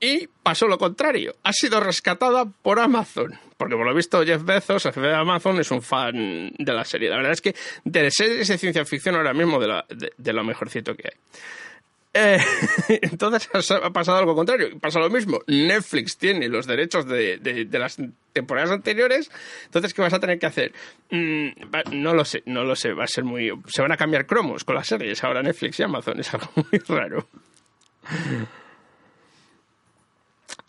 Y pasó lo contrario, ha sido rescatada por Amazon, porque por lo visto Jeff Bezos, el jefe de Amazon, es un fan de la serie. La verdad es que de series de ciencia ficción ahora mismo de, la- de- de lo mejorcito que hay. Eh, entonces ha pasado algo contrario. Pasa lo mismo. Netflix tiene los derechos de, de- de las temporadas anteriores. Entonces, ¿qué vas a tener que hacer? Mm, no lo sé, no lo sé. Va a ser muy. Se van a cambiar cromos con las series ahora Netflix y Amazon. Es algo muy raro.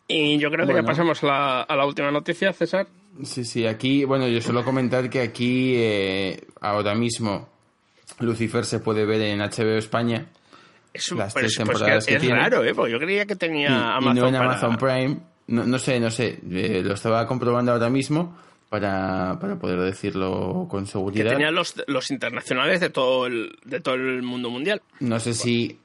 Y yo creo que ya pasamos a la, a la última noticia, César. Sí, sí, aquí, bueno, yo suelo comentar que aquí eh, ahora mismo Lucifer se puede ver en HBO España. Es, un- Las tres es- pues temporadas que que es tiene. raro, ¿eh? Porque yo creía que tenía y, y Amazon. no en para- Amazon Prime. No, no sé, no sé. eh, lo estaba comprobando ahora mismo para, para poder decirlo con Que seguridad. tenía los, los internacionales de todo el, de todo el mundo mundial. No sé si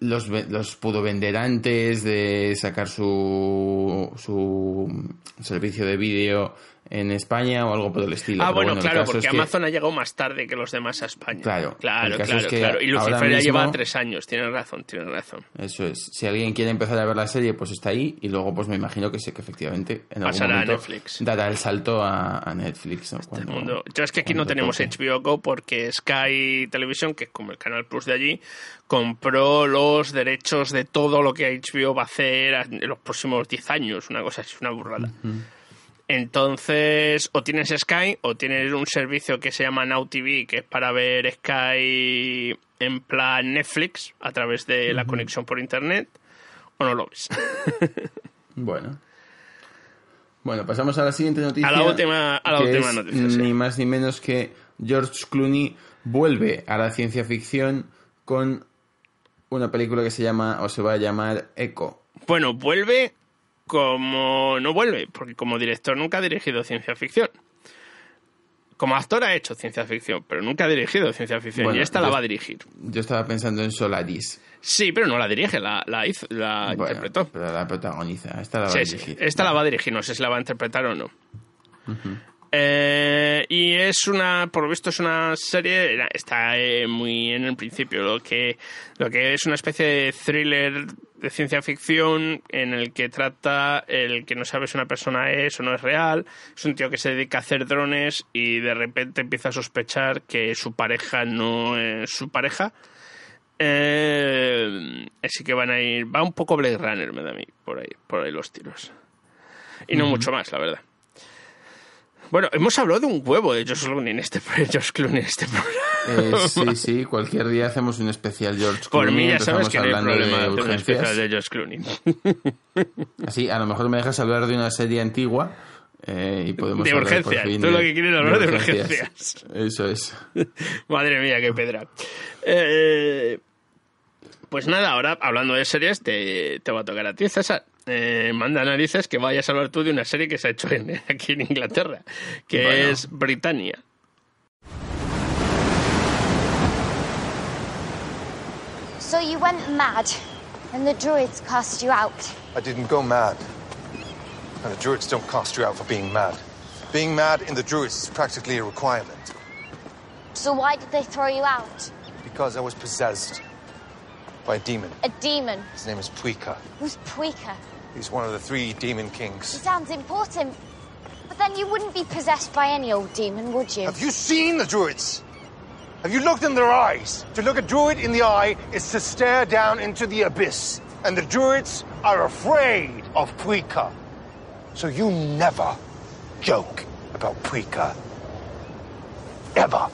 los, los pudo vender antes de sacar su, su servicio de vídeo en España o algo por el estilo. Ah, Pero bueno, claro, porque que- Amazon ha llegado más tarde que los demás a España. Claro, claro, claro, es que claro, Y Lucifer ya mismo- lleva tres años, tienes razón, tienes razón. Eso es. Si alguien quiere empezar a ver la serie, pues está ahí. Y luego, pues me imagino que sí, que efectivamente en algún Pasará a momento Netflix. dará el salto a, a Netflix. ¿no? Cuando- mundo. Yo es que aquí no tenemos toque. HBO Go porque Sky Televisión, que es como el canal Plus de allí, compró los derechos de todo lo que HBO va a hacer en los próximos 10 años. Una cosa así, una burrada. Entonces, o tienes Sky o tienes un servicio que se llama Now TV, que es para ver Sky en plan Netflix a través de la conexión por internet, o no lo ves. Bueno. Bueno, pasamos a la siguiente noticia. A la última- a la última noticia, sí. Ni más ni menos que George Clooney vuelve a la ciencia ficción con una película que se llama, o se va a llamar Echo. Bueno, vuelve como no vuelve, porque como director nunca ha dirigido ciencia ficción. Como actor ha hecho ciencia ficción, pero nunca ha dirigido ciencia ficción. Bueno, y esta la va a dirigir. Yo estaba pensando en Solaris. Sí, pero no la dirige, la, la, hizo, la Bueno, interpretó. pero la protagoniza. Esta la va Sí, a sí, dirigir. esta la va a dirigir, no sé si la va a interpretar o no. Eh, y es una, por lo visto es una serie, está eh, muy en el principio, lo que, lo que es una especie de thriller de ciencia ficción en el que trata el que no sabe si una persona es o no es real, es un tío que se dedica a hacer drones y de repente empieza a sospechar que su pareja no es su pareja. Eh, así que van a ir, va un poco Blade Runner, me da a mí, por ahí, por ahí los tiros. Y no mucho más, la verdad. Bueno, hemos hablado de un huevo de Josh Clooney en este, Josh Clooney en este programa. Eh, sí, sí, cualquier día hacemos un especial George Por Clooney. mí ya sabes que no hay problema de de un especial de Josh Clooney. Así, a lo mejor me dejas hablar de una serie antigua eh, y podemos De hablar por urgencias. Tú lo que quieres hablar de urgencias. Eso es. Madre mía, qué pedra. Eh, pues nada, ahora hablando de series, te, te va a tocar a ti, César. Eh, manda narices que vayas a hablar tú de una serie que se ha hecho en- aquí en Inglaterra, que Bueno. es Britannia. So you went mad. And the druids cast you out. I didn't go mad. And the druids don't cast you out for being mad. Being mad in the druids is practically a requirement. So why did they throw you out? Because I was possessed by a demon. A demon. His name is Puika. Who's Puika? He's one of the three demon kings. He kings. sounds important. But then you wouldn't be possessed by any old demon, would you? Have you seen the druids? Have you looked in their eyes? To look a druid in the eye is to stare down into the abyss. And the druids are afraid of Puika. So you never joke about Puika. Ever.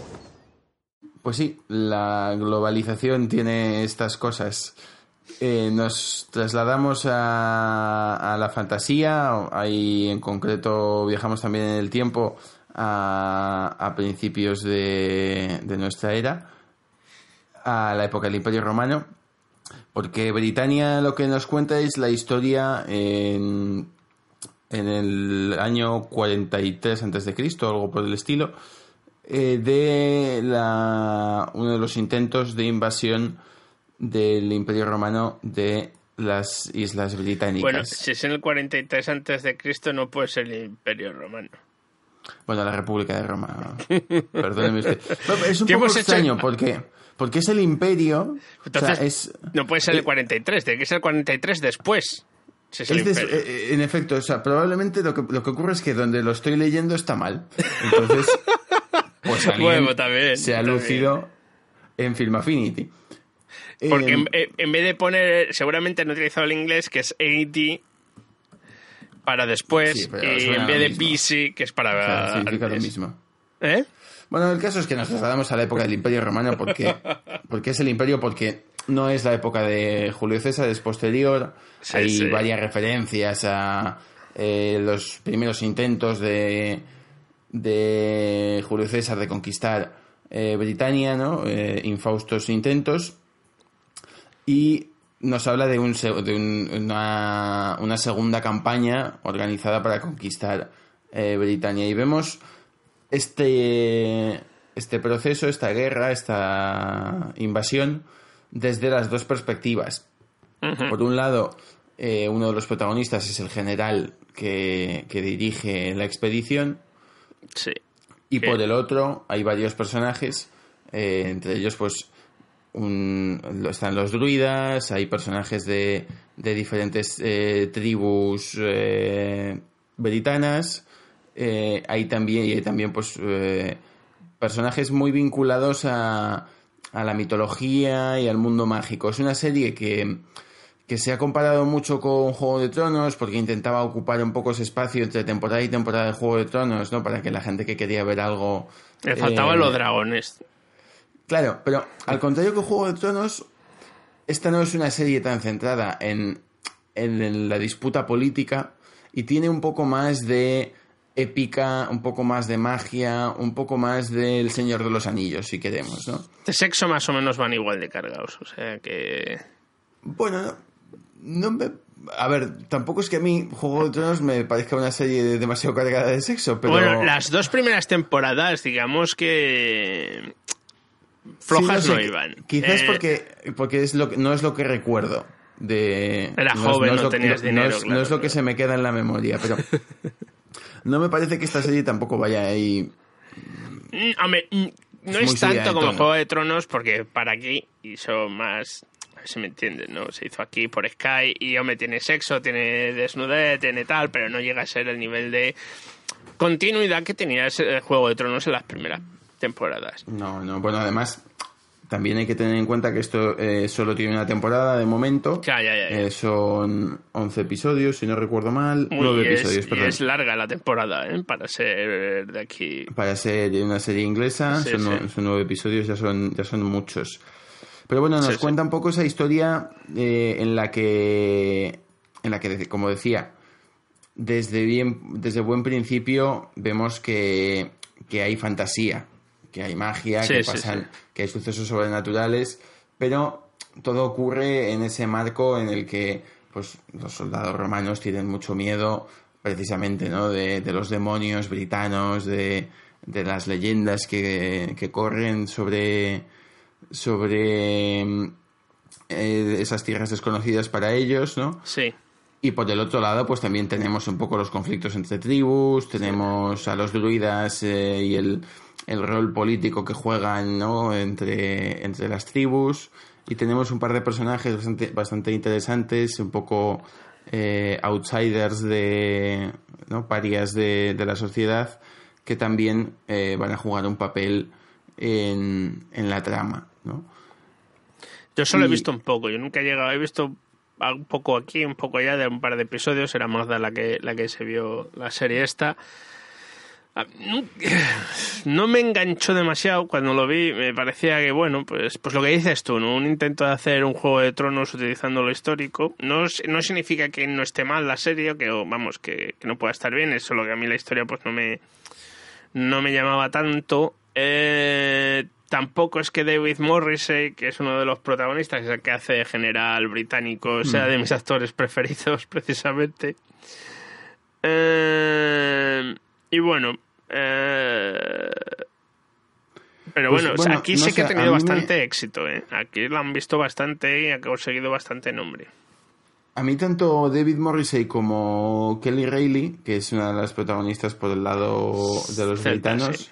Pues sí, la globalización tiene estas cosas. Eh, nos trasladamos a, la fantasía, ahí en concreto viajamos también en el tiempo a, a principios de, de nuestra era, a la época del Imperio Romano, porque Britania lo que nos cuenta es la historia en, en el año 43 a.C., algo por el estilo, eh, de la, uno de los intentos de invasión del Imperio Romano de las Islas Británicas. Bueno, si es en el 43 antes de Cristo no puede ser el Imperio Romano. Bueno, la República de Roma. Perdóneme usted. No, es un ¿Qué poco hecho? extraño porque, porque es el imperio. Entonces, o sea, es, no puede ser el 43, tiene que ser el 43 después. Si es el es des- Imperio. eh, en efecto, o sea, probablemente lo que, lo que ocurre es que donde lo estoy leyendo está mal. Entonces, pues alguien Bueno, también, se ha también. lucido en Film Affinity. Porque Eh, en, eh, en vez de poner, seguramente han utilizado el inglés, que es 80, para después, Sí, y en vez de. BC, que es para... significa lo mismo. ¿Eh? Bueno, el caso es que nos trasladamos a la época del Imperio Romano porque, porque es el imperio, porque no es la época de Julio César, es posterior. Sí, Hay sí. varias referencias a eh, los primeros intentos de, de Julio César de conquistar eh, Britania, ¿no? Eh, infaustos intentos. Y nos habla de, un, de un- una, una segunda campaña organizada para conquistar eh, Britania. Y vemos este, este proceso, esta guerra, esta invasión, desde las dos perspectivas. Por un lado, eh, uno de los protagonistas es el general que, que dirige la expedición. Sí. Y por el otro hay varios personajes, eh, entre ellos pues un- están los druidas, hay personajes de, de diferentes eh, tribus eh, britanas, eh, hay también, y hay también pues eh, personajes muy vinculados a, a la mitología y al mundo mágico. Es una serie que, que se ha comparado mucho con Juego de Tronos porque intentaba ocupar un poco ese espacio entre temporada y temporada de Juego de Tronos, ¿no? Para que la gente que quería ver algo... Le faltaban los dragones. Claro, pero al contrario que Juego de Tronos, esta no es una serie tan centrada en, en la disputa política y tiene un poco más de épica, un poco más de magia, un poco más del Señor de los Anillos, si queremos, ¿no? De sexo más o menos van igual de cargados, o sea que... Bueno, no, no me... A ver, tampoco es que a mí Juego de Tronos me parezca una serie demasiado cargada de sexo, pero... Bueno, las dos primeras temporadas, digamos que... Flojas Sí, no, no sé, iban. Quizás Eh, porque, porque es lo que, no es lo que recuerdo. De, Era no joven, es no lo tenías no dinero, es, no claro, es lo que se me queda en la memoria, pero no me parece que esta serie tampoco vaya ahí. Mm, hombre, mm, no Es es, tanto como. Juego de Tronos, porque para aquí hizo más. A ver si me entiendes, ¿no? Se hizo aquí por Sky y, hombre, tiene sexo, tiene desnudez, tiene tal, pero no llega a ser el nivel de continuidad que tenía ese Juego de Tronos en las primeras temporadas. No, no, bueno, además también hay que tener en cuenta que esto eh, solo tiene una temporada de momento. Ya, ya, ya. Eh, son 11 episodios, si no recuerdo mal. Muy- 9 y es- episodios, perdón. es larga la temporada, ¿eh? Para ser de aquí. Para ser una serie inglesa, Sí, son, sí. son nueve episodios, ya son, ya son muchos. Pero bueno, nos Sí, cuenta un poco esa historia eh, en la que, en la que, como decía, desde bien, desde buen principio vemos que, que hay fantasía, que hay magia, Sí, que pasan, sí. que hay sucesos sobrenaturales, pero todo ocurre en ese marco en el que pues los soldados romanos tienen mucho miedo precisamente ¿no? de, de los demonios britanos, de, de las leyendas que, que corren sobre, sobre eh, esas tierras desconocidas para ellos, ¿no? Sí. Y por el otro lado, pues también tenemos un poco los conflictos entre tribus, tenemos a los druidas eh, y el, el rol político que juegan, ¿no? Entre, entre las tribus. Y tenemos un par de personajes bastante, bastante interesantes, un poco eh, outsiders de, ¿no? Parias de, de la sociedad, que también eh, van a jugar un papel en, en la trama, ¿no? Yo solo he visto un poco, yo nunca he llegado, he visto un poco aquí, un poco allá de un par de episodios, era Magda la que, la que se vio la serie esta. No, me enganchó demasiado cuando lo vi, me parecía que, bueno, pues, pues lo que dices tú, ¿no? Un intento de hacer un juego de tronos utilizando lo histórico. No, no significa que no esté mal la serie, que, vamos, que, que no pueda estar bien, es solo que a mí la historia pues no me, no me llamaba tanto. Eh, tampoco es que David Morrissey, que es uno de los protagonistas, es el que hace general británico, sea de mis actores preferidos, precisamente. Eh, y bueno. Eh, pero Pues, bueno, o sea, bueno, aquí no sí que ha sé, tenido me- bastante éxito. ¿eh? Aquí lo han visto bastante y ha conseguido bastante nombre. A mí tanto David Morrissey como Kelly Reilly, que es una de las protagonistas por el lado de los Celta, britanos, sí.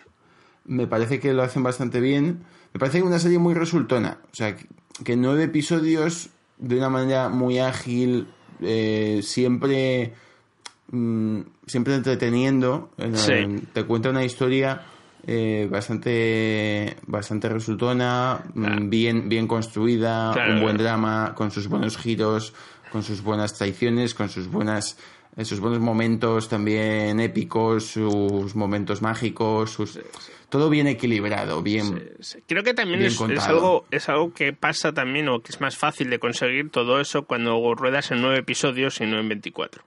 me parece que lo hacen bastante bien. Me parece una serie muy resultona. O sea, que, que nueve episodios de una manera muy ágil, eh, siempre, mm, siempre entreteniendo. Eh, Sí. Te cuenta una historia eh, bastante, bastante resultona, mm, bien, bien construida, Claro, un buen claro. drama, con sus buenos giros, con sus buenas traiciones, con sus buenas eh, sus buenos momentos también épicos, sus momentos mágicos, sus todo bien equilibrado, bien Creo que también es, es algo es algo que pasa también o que es más fácil de conseguir todo eso cuando ruedas en nueve episodios y no en 24.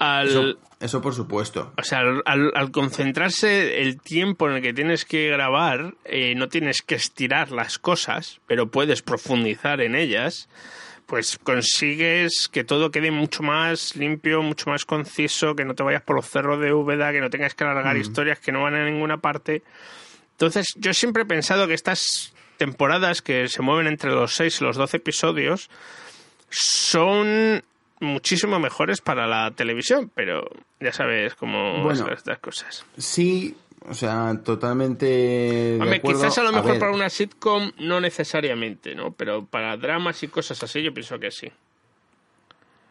Al, eso, eso por supuesto. o sea, al, al- al concentrarse el tiempo en el que tienes que grabar, eh, no tienes que estirar las cosas, pero puedes profundizar en ellas, pues consigues que todo quede mucho más limpio, mucho más conciso, que no te vayas por los cerros de Úbeda, que no tengas que alargar Mm. historias que no van a ninguna parte. Entonces, yo siempre he pensado que estas temporadas que se mueven entre los 6 y los 12 episodios son muchísimo mejores para la televisión, pero ya sabes cómo Bueno. son estas cosas. Sí, o sea, totalmente. de Hombre, acuerdo. quizás a lo mejor para una sitcom no necesariamente, ¿no? Pero para dramas y cosas así yo pienso que sí.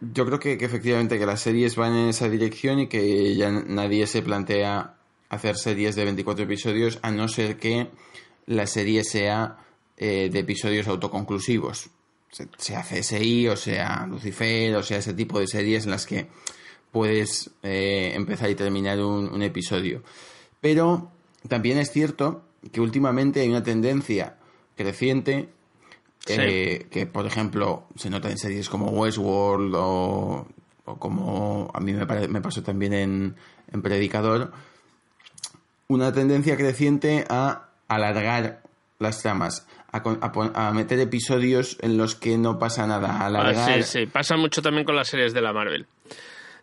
Yo creo que, que efectivamente que las series van en esa dirección y que ya nadie se plantea hacer series de 24 episodios a no ser que la serie sea eh, de episodios autoconclusivos. Se- Sea CSI o sea Lucifer o sea ese tipo de series en las que puedes eh, empezar y terminar un, un episodio. Pero también es cierto que últimamente hay una tendencia creciente Sí. eh, que por ejemplo se nota en series como Westworld o, o como a mí me, pare- me pasó también en, en Predicador, una tendencia creciente a alargar las tramas, a, a a meter episodios en los que no pasa nada, a Ah, alargar. sí, sí. Pasa mucho también con las series de la Marvel.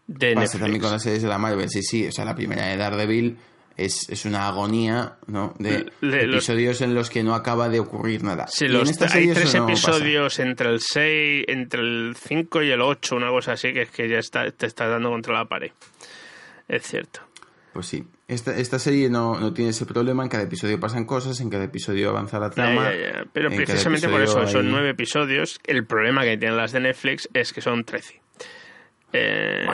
De Pasa Netflix. también con las series de la Marvel, sí, sí. O sea, la primera de Daredevil es, es una agonía, ¿no? De Le- los- episodios en los que no acaba de ocurrir nada. Sí, los, en esta hay serie tres eso no pasa. episodios entre el 6, entre el 5 y el 8, una cosa así, que es que ya está, te estás dando contra la pared. Es cierto. Pues sí. Esta, esta serie no, no tiene ese problema. En cada episodio pasan cosas, en cada episodio avanza la trama. ya, ya. Pero precisamente por eso, son nueve episodios. El problema que tienen las de Netflix es que son 13. Eh,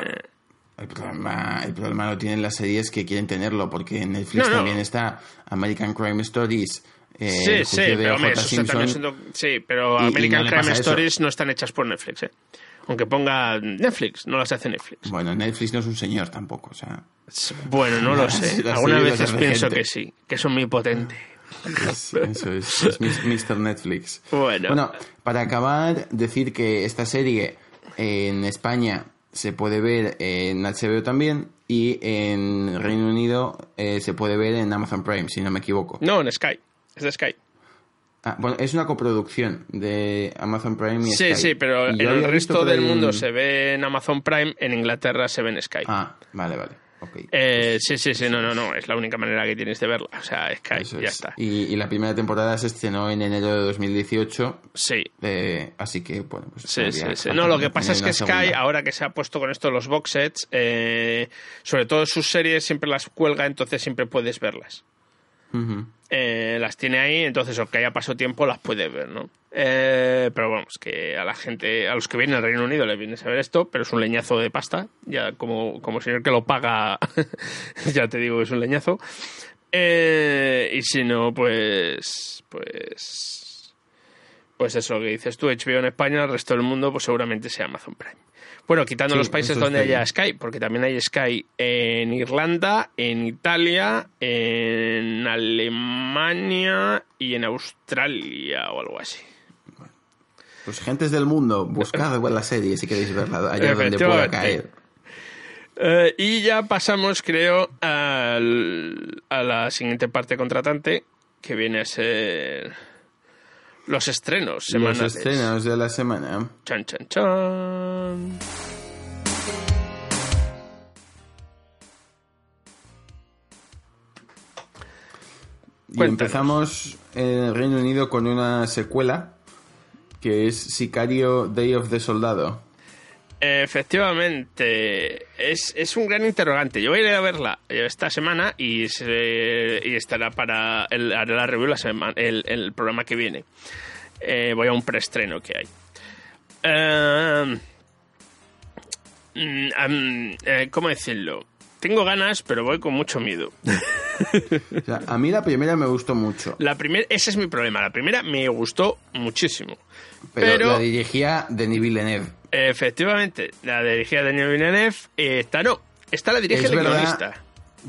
El problema, el problema lo tienen las series que quieren tenerlo, porque en Netflix No, no. también está American Crime Stories, eh, sí, sí, pero, hombre, Simpson. siendo- sí, American Crime eso. Stories no están hechas por Netflix, ¿eh? Aunque ponga Netflix, no las hace Netflix. Bueno, Netflix no es un señor tampoco, o sea... Bueno, no lo sé. Algunas veces pienso que sí, que son muy potentes. Es- eso es, es Mr. Netflix. Bueno. para acabar, decir que esta serie en España se puede ver en HBO también y en Reino Unido eh, se puede ver en Amazon Prime, si no me equivoco. No, en Sky. Es de Sky. Ah, bueno, es una coproducción de Amazon Prime y Sí, Sky. sí, pero Y en el resto del mundo se ve en Amazon Prime, en Inglaterra se ve en Sky. Ah, vale, vale. Eh, sí, sí, sí, no, no, no, es la única manera que tienes de verla. O sea, Sky, Eso ya es. está. Y, y la primera temporada se estrenó en enero de 2018. Sí. eh, así que, bueno, pues. Sí, sí, sí. No, lo que pasa es que Sky, segunda. ahora que se ha puesto con esto los box sets, eh, sobre todo sus series siempre las cuelga, entonces siempre puedes verlas. Eh, las tiene ahí, entonces aunque haya pasado tiempo las puedes ver, ¿no? Eh, pero vamos, que a la gente, a los que vienen al Reino Unido les viene a saber esto, pero es un leñazo de pasta, ya como, como señor que lo paga, ya te digo que es un leñazo. Eh, y si no, pues, pues, pues eso que dices tú, HBO en España, el resto del mundo, pues seguramente sea Amazon Prime. Bueno, quitando Sí, los países donde haya Sky, porque también hay Sky en Irlanda, en Italia, en Alemania y en Australia o algo así. Pues, gentes del mundo, buscad la serie si queréis verla allá donde pueda caer. Eh, y ya pasamos, creo, al- a la siguiente parte contratante, que viene a ser los estrenos Los semanales. estrenos de la semana. Chan, chan, chan. Y Cuéntanos. empezamos en el Reino Unido con una secuela que es Sicario Day of the Soldado. Efectivamente, es, es un gran interrogante. Yo voy a ir a verla esta semana y, se- y estará para el, haré la review la semana, el, el programa que viene. Eh, voy a un preestreno que hay. Eh, am, eh, ¿Cómo decirlo? Tengo ganas, pero voy con mucho miedo. O sea, a mí la primera me gustó mucho, La primera, ese es mi problema. La primera me gustó muchísimo. pero, Pero- la dirigía Denis Villeneuve. Efectivamente, la dirigida de Daniel Villeneuve, eh, esta no, esta la dirige Es el verdad guionista.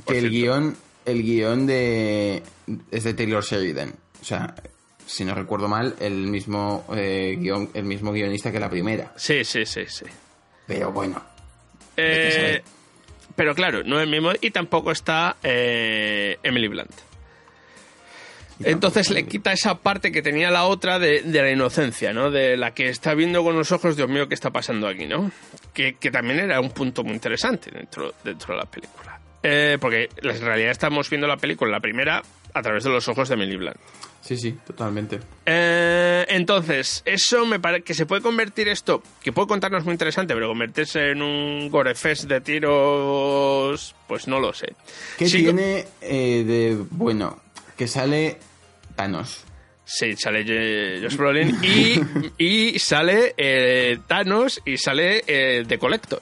Que el guion, el guion de es de Taylor Sheridan. O sea, si no recuerdo mal, el mismo eh, guion, el mismo guionista que la primera. Sí, sí, sí, sí. Pero bueno, Eh, pero claro, no es el mismo y tampoco está eh, Emily Blunt. Entonces le quita esa parte que tenía la otra de, de la inocencia, ¿no? De la que está viendo con los ojos, Dios mío, ¿qué está pasando aquí, no? Que, que también era un punto muy interesante dentro, dentro de la película. Eh, porque en realidad estamos viendo la película, la primera, a través de los ojos de Emily Blunt. Sí, sí, totalmente. Eh, entonces, eso me parece que se puede convertir esto, que puede contarnos muy interesante, pero convertirse en un gorefest de tiros, pues no lo sé. ¿Qué Sí, tiene eh, de bueno? Que sale Thanos. Sí, sale Josh Brolin y, y sale eh, Thanos y sale eh, The Collector.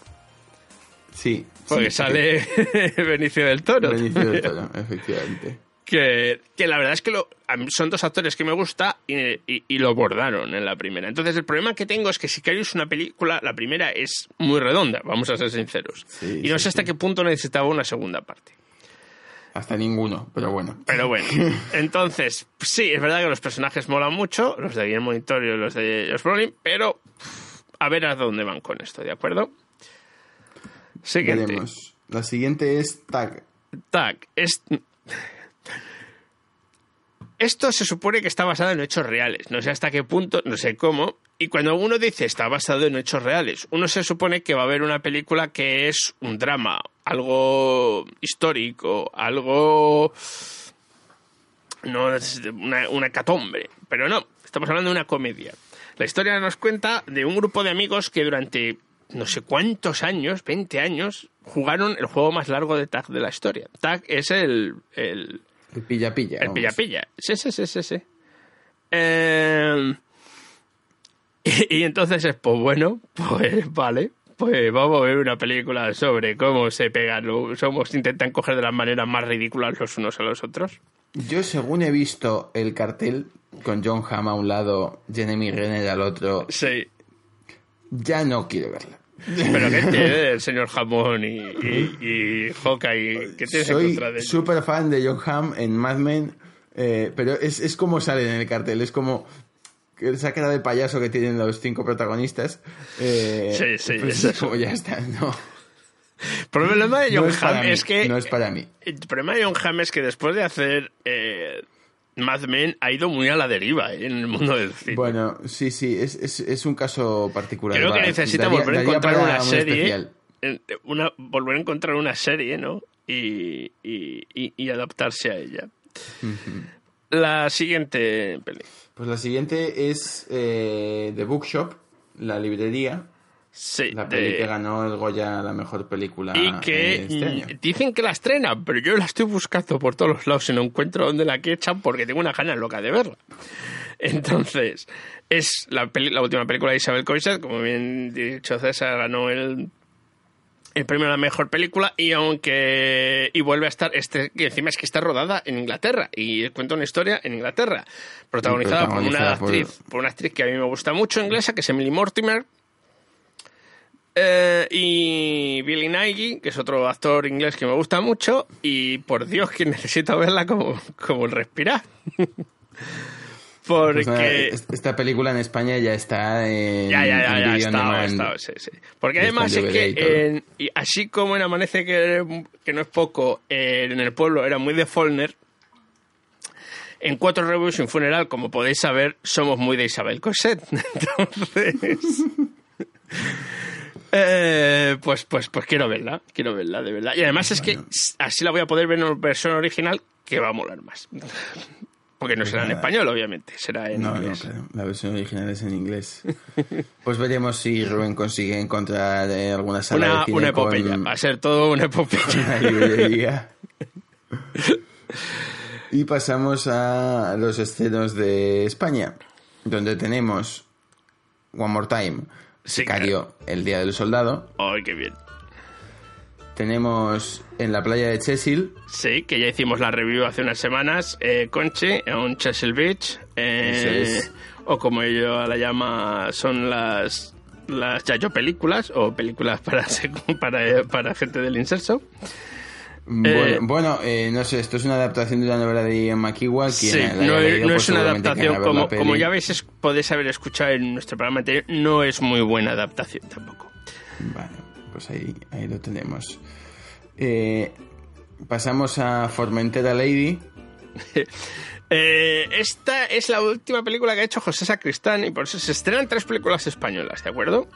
Sí. Porque sí, sale Benicio del Toro. Benicio del Toro, efectivamente. Que, que la verdad es que lo- son dos actores que me gusta y, y- y lo bordaron en la primera. Entonces el problema que tengo es que Sicario es una película, la primera es muy redonda, vamos a ser sinceros. y no sé hasta qué punto necesitaba una segunda parte. Hasta ninguno, pero bueno. Pero bueno, entonces, sí, es verdad que los personajes molan mucho, los de Guillermo Toro y los de Josh Brolin, pero a ver a dónde van con esto, ¿de acuerdo? Siguiente. Veremos. La siguiente es Tag. Tag, es... Esto se supone que está basado en hechos reales. No sé hasta qué punto, no sé cómo. Y cuando uno dice está basado en hechos reales, uno se supone que va a haber una película que es un drama, algo histórico, algo. No es una, una catombe. Pero no, estamos hablando de una comedia. La historia nos cuenta de un grupo de amigos que durante no sé cuántos años, 20 años, jugaron el juego más largo de tag de la historia. Tag es el, el, El pilla pilla. el vamos. pilla pilla. Sí, sí, sí, sí, sí. Eh, y, y entonces es, pues bueno, pues vale. Pues vamos a ver una película sobre cómo se pegan, los- somos intentan coger de las maneras más ridículas los unos a los otros. Yo, según he visto el cartel con John Hamm a un lado, Jeremy Renner al otro, Sí. ya no quiero verla. Pero ¿qué tiene el señor Jamón y, y, y Hawkeye? ¿Qué tienes en Soy contra de él? súper fan de John Hamm en Mad Men, eh, pero es, es como sale en el cartel, es como esa cara de payaso que tienen los cinco protagonistas. eh, Sí, sí, pues es como ya está, no. El problema de No John es para Hamm mí, es que... no es para mí. El problema de John Hamm es que después de hacer eh, Mad Men ha ido muy a la deriva eh, en el mundo del cine. Bueno, sí, sí, es, es, es un caso particular. Creo que necesita daría- volver a encontrar una un serie. una, volver a encontrar una serie, ¿no? Y, y, y- y adaptarse a ella. La siguiente peli. Pues la siguiente es eh, The Bookshop, la librería. Sí, La peli de- que ganó el Goya a la mejor película Y que este año. mm, dicen que la estrena, pero yo la estoy buscando por todos los lados y no encuentro dónde la que echan porque tengo una gana loca de verla. Entonces, es la, peli- la última película de Isabel Coixet, como bien dicho César, ganó el, el premio a la mejor película y aunque y vuelve a estar este que encima es que está rodada en Inglaterra y cuenta una historia en Inglaterra protagonizada, por una por- actriz por una actriz que a mí me gusta mucho inglesa que es Emily Mortimer eh, y Billy Nighy, que es otro actor inglés que me gusta mucho, y por Dios que necesito verla como, como el respirar. Porque... Pues nada, es- esta película en España ya está en, Ya, ya, ya, ya, está, está, sí, sí. Porque Ya además es que, en- y así como en Amanece, que, que no es poco, eh, en el pueblo era muy de Follner, en Cuatro Reviews y un funeral, como podéis saber, somos muy de Isabel Cosette. Entonces... eh, pues, pues, pues quiero verla, quiero verla, de verdad. Y además es que así la voy a poder ver en versión original, que va a molar más. Porque no será en español, obviamente, será en No, no, inglés. claro, la versión original es en inglés. Pues veremos si Rubén consigue encontrar eh, alguna sala Una, de cine una epopeya, con va a ser todo una epopeya. una librería. y pasamos a los estrenos de España, donde tenemos One More Time, Sicario, El Día del Soldado. ¡Ay, qué bien! Tenemos En la playa de Chesil, Sí, que ya hicimos la review hace unas semanas, eh, Conchi, en Chesil Beach, eh, Eso es. o como ella la llama, son las las Yayo películas, o películas para, para, para gente del inserso. Bueno, Eh, bueno, eh, no sé, esto es una adaptación de una novela de Ian McEwan. Sí, la no, es- leído, no pues es una adaptación, la como, ya veis, podéis haber escuchado en nuestro programa anterior, no es muy buena adaptación tampoco. Vale, pues ahí, ahí lo tenemos. Eh, pasamos a Formentera Lady. Eh, esta es la última película que ha hecho José Sacristán y por eso se estrenan tres películas españolas, ¿de acuerdo?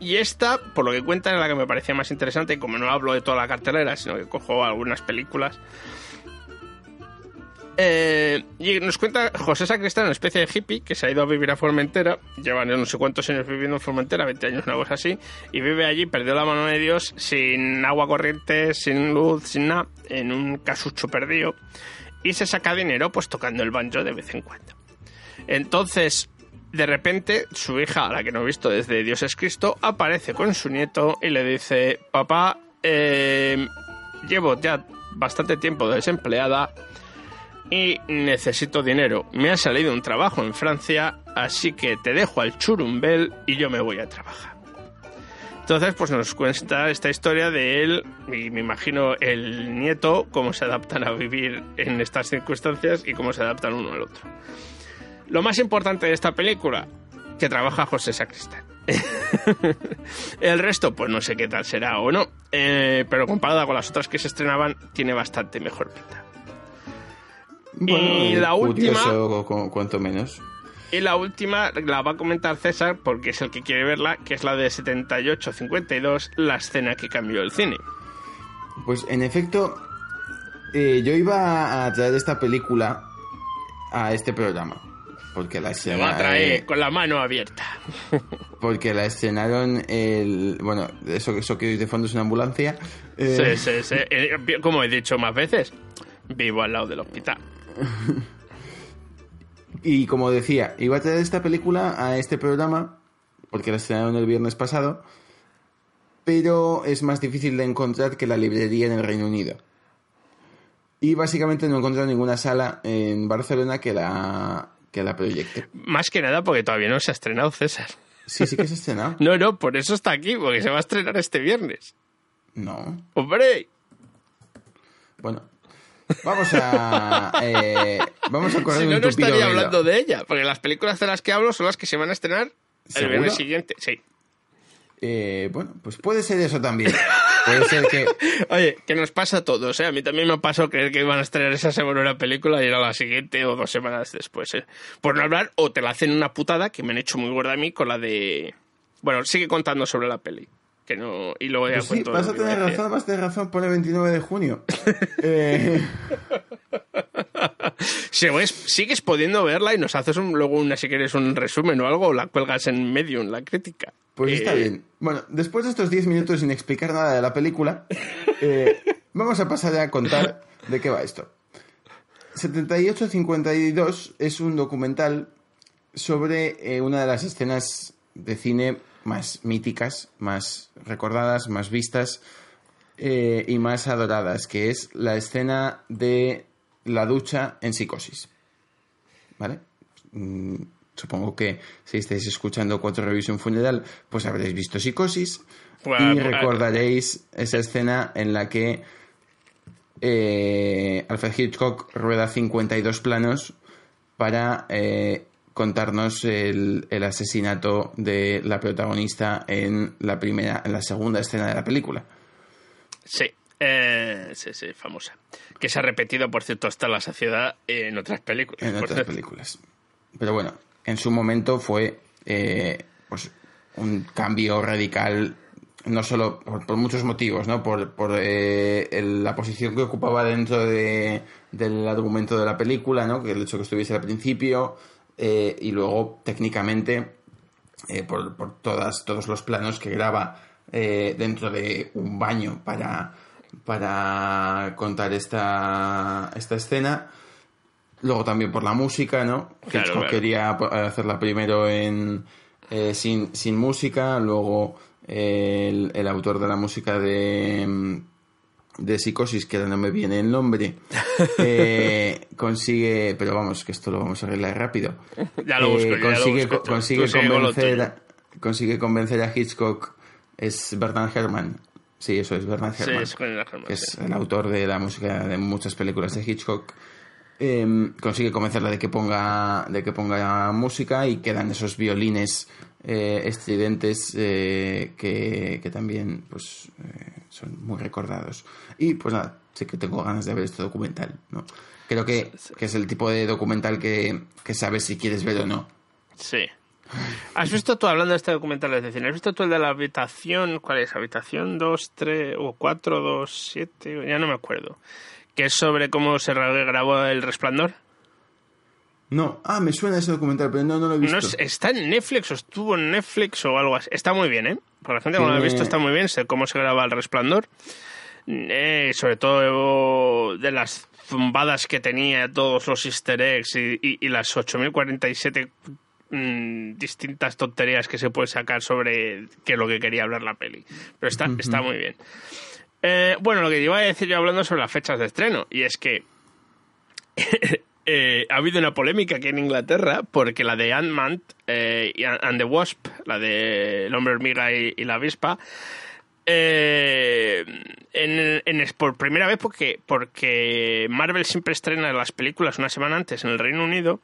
Y esta, por lo que cuentan, es la que me parecía más interesante como no hablo de toda la cartelera, sino que cojo algunas películas. Eh, y nos cuenta José Sacristán, una especie de hippie que se ha ido a vivir a Formentera, lleva no sé cuántos años viviendo en Formentera, 20 años, una cosa así, y vive allí, perdió la mano de Dios, sin agua corriente, sin luz, sin nada, en un casucho perdido, y se saca dinero pues tocando el banjo de vez en cuando. Entonces, de repente, su hija, a la que no he visto desde Dios es Cristo, aparece con su nieto y le dice, papá, eh, llevo ya bastante tiempo desempleada y necesito dinero. Me ha salido un trabajo en Francia, así que te dejo al churumbel y yo me voy a trabajar. Entonces, pues nos cuenta esta historia de él y me imagino el nieto, cómo se adaptan a vivir en estas circunstancias y cómo se adaptan uno al otro. Lo más importante de esta película, que trabaja José Sacristán. el resto, pues no sé qué tal será o no, eh, pero comparada con las otras que se estrenaban, tiene bastante mejor pinta. y la última, cu- cuanto menos. y la última la va a comentar César porque es el que quiere verla, que es la de 78-52, la escena que cambió el cine. Pues en efecto, eh, yo iba a traer esta película a este programa. Porque la, Se va a traer eh, con la mano abierta. porque la estrenaron el. Bueno, eso, eso que de fondo es una ambulancia. Eh, Sí, sí, sí. Eh, Como he dicho más veces, vivo al lado del hospital. Y como decía, iba a traer esta película a este programa, porque la estrenaron el viernes pasado, pero es más difícil de encontrar que la librería en el Reino Unido. Y básicamente no he encontrado ninguna sala en Barcelona que la, que la proyecte. Más que nada porque todavía no se ha estrenado César. Sí, sí que se ha estrenado. No, no, por eso está aquí, porque se va a estrenar este viernes. No. ¡Hombre! Bueno, vamos a. eh, vamos a correr Si no, un no estaría velo. hablando de ella, porque las películas de las que hablo son las que se van a estrenar el ¿Seguro? viernes siguiente. Sí. Eh, bueno, pues puede ser eso también. Puede ser que. Oye, que nos pasa a todos, ¿eh? A mí también me pasó creer que iban a estrenar esa semana una película y era la siguiente o dos semanas después, ¿eh? Por no hablar, o te la hacen una putada que me han hecho muy gorda a mí con la de... Bueno, sigue contando sobre la peli, que no... Y luego ya Pues sí, cuento vas lo a tener razón, vas a tener razón, pone 29 de junio. Eh, Sigues, sigues pudiendo verla y nos haces un- luego una, si quieres, un resumen o algo, o la cuelgas en medio en la crítica. Pues está Eh, bien. Bueno, después de estos 10 minutos sin explicar nada de la película, eh, vamos a pasar a contar de qué va esto. 7852 es un documental sobre eh, una de las escenas de cine más míticas, más recordadas, más vistas eh, y más adoradas, que es la escena de la ducha en psicosis. ¿Vale? Mm, supongo que si estáis escuchando Cuatro Revisión Funeral, pues habréis visto psicosis Bueno, y recordaréis esa escena en la que eh, Alfred Hitchcock rueda 52 planos para eh, contarnos el, el asesinato de la protagonista en la primera, en la segunda escena de la película. Sí, eh, sí, sí, famosa. Que se ha repetido, por cierto, hasta la saciedad en otras películas. en otras cierto. películas. Pero bueno, en su momento fue eh, pues un cambio radical, no solo por, por muchos motivos, ¿no? Por, por eh, el- la posición que ocupaba dentro de- del argumento de la película, ¿no? Que el hecho que estuviese al principio eh, y luego técnicamente eh, por, por todas, todos los planos que graba eh, dentro de un baño para, para contar esta, esta escena. Luego también por la música, ¿no? Claro, Hitchcock claro. quería hacerla primero en, eh, sin, sin música, luego eh, el, el autor de la música de, de Psicosis, que ahora no me viene el nombre, eh, consigue, pero vamos, que esto lo vamos a arreglar rápido. Ya lo busco, yo ya lo consigue, busco. convencer, consigue convencer a Hitchcock, es Bernard Herrmann. Sí, eso es Bernard Sí, Herrmann. es Bernard Herrmann, que es sí. el autor de la música de muchas películas de Hitchcock. Eh, consigue convencerla de que ponga de que ponga música y quedan esos violines eh, estridentes eh, que, que también pues eh, son muy recordados y pues nada sí que tengo ganas de ver este documental no creo que, que es el tipo de documental que, que sabes si quieres ver o no Sí. ¿Has visto tú, hablando de este documental de cine, has visto tú el de la habitación, ¿cuál es? ¿Habitación 2, 3 o 4, 2, 7? Ya no me acuerdo. Que es sobre cómo se grabó El Resplandor. no ah me suena ese documental pero no no lo he visto No es- está en Netflix o estuvo en Netflix o algo así. Está muy bien, ¿eh? Para la gente que no lo ha visto está muy bien, sé cómo se graba El Resplandor. Eh, sobre todo de las zumbadas que tenía, todos los easter eggs y, y- y las 8047 mm, distintas tonterías que se puede sacar sobre qué es lo que quería hablar la peli. Pero está, Ujú. está muy bien. Eh, bueno, lo que iba a decir yo hablando sobre las fechas de estreno, y es que eh, ha habido una polémica aquí en Inglaterra porque la de Ant-Man eh, y and the Wasp, la de El hombre hormiga y, y la avispa, eh, en, en- por primera vez porque, porque Marvel siempre estrena las películas una semana antes en el Reino Unido,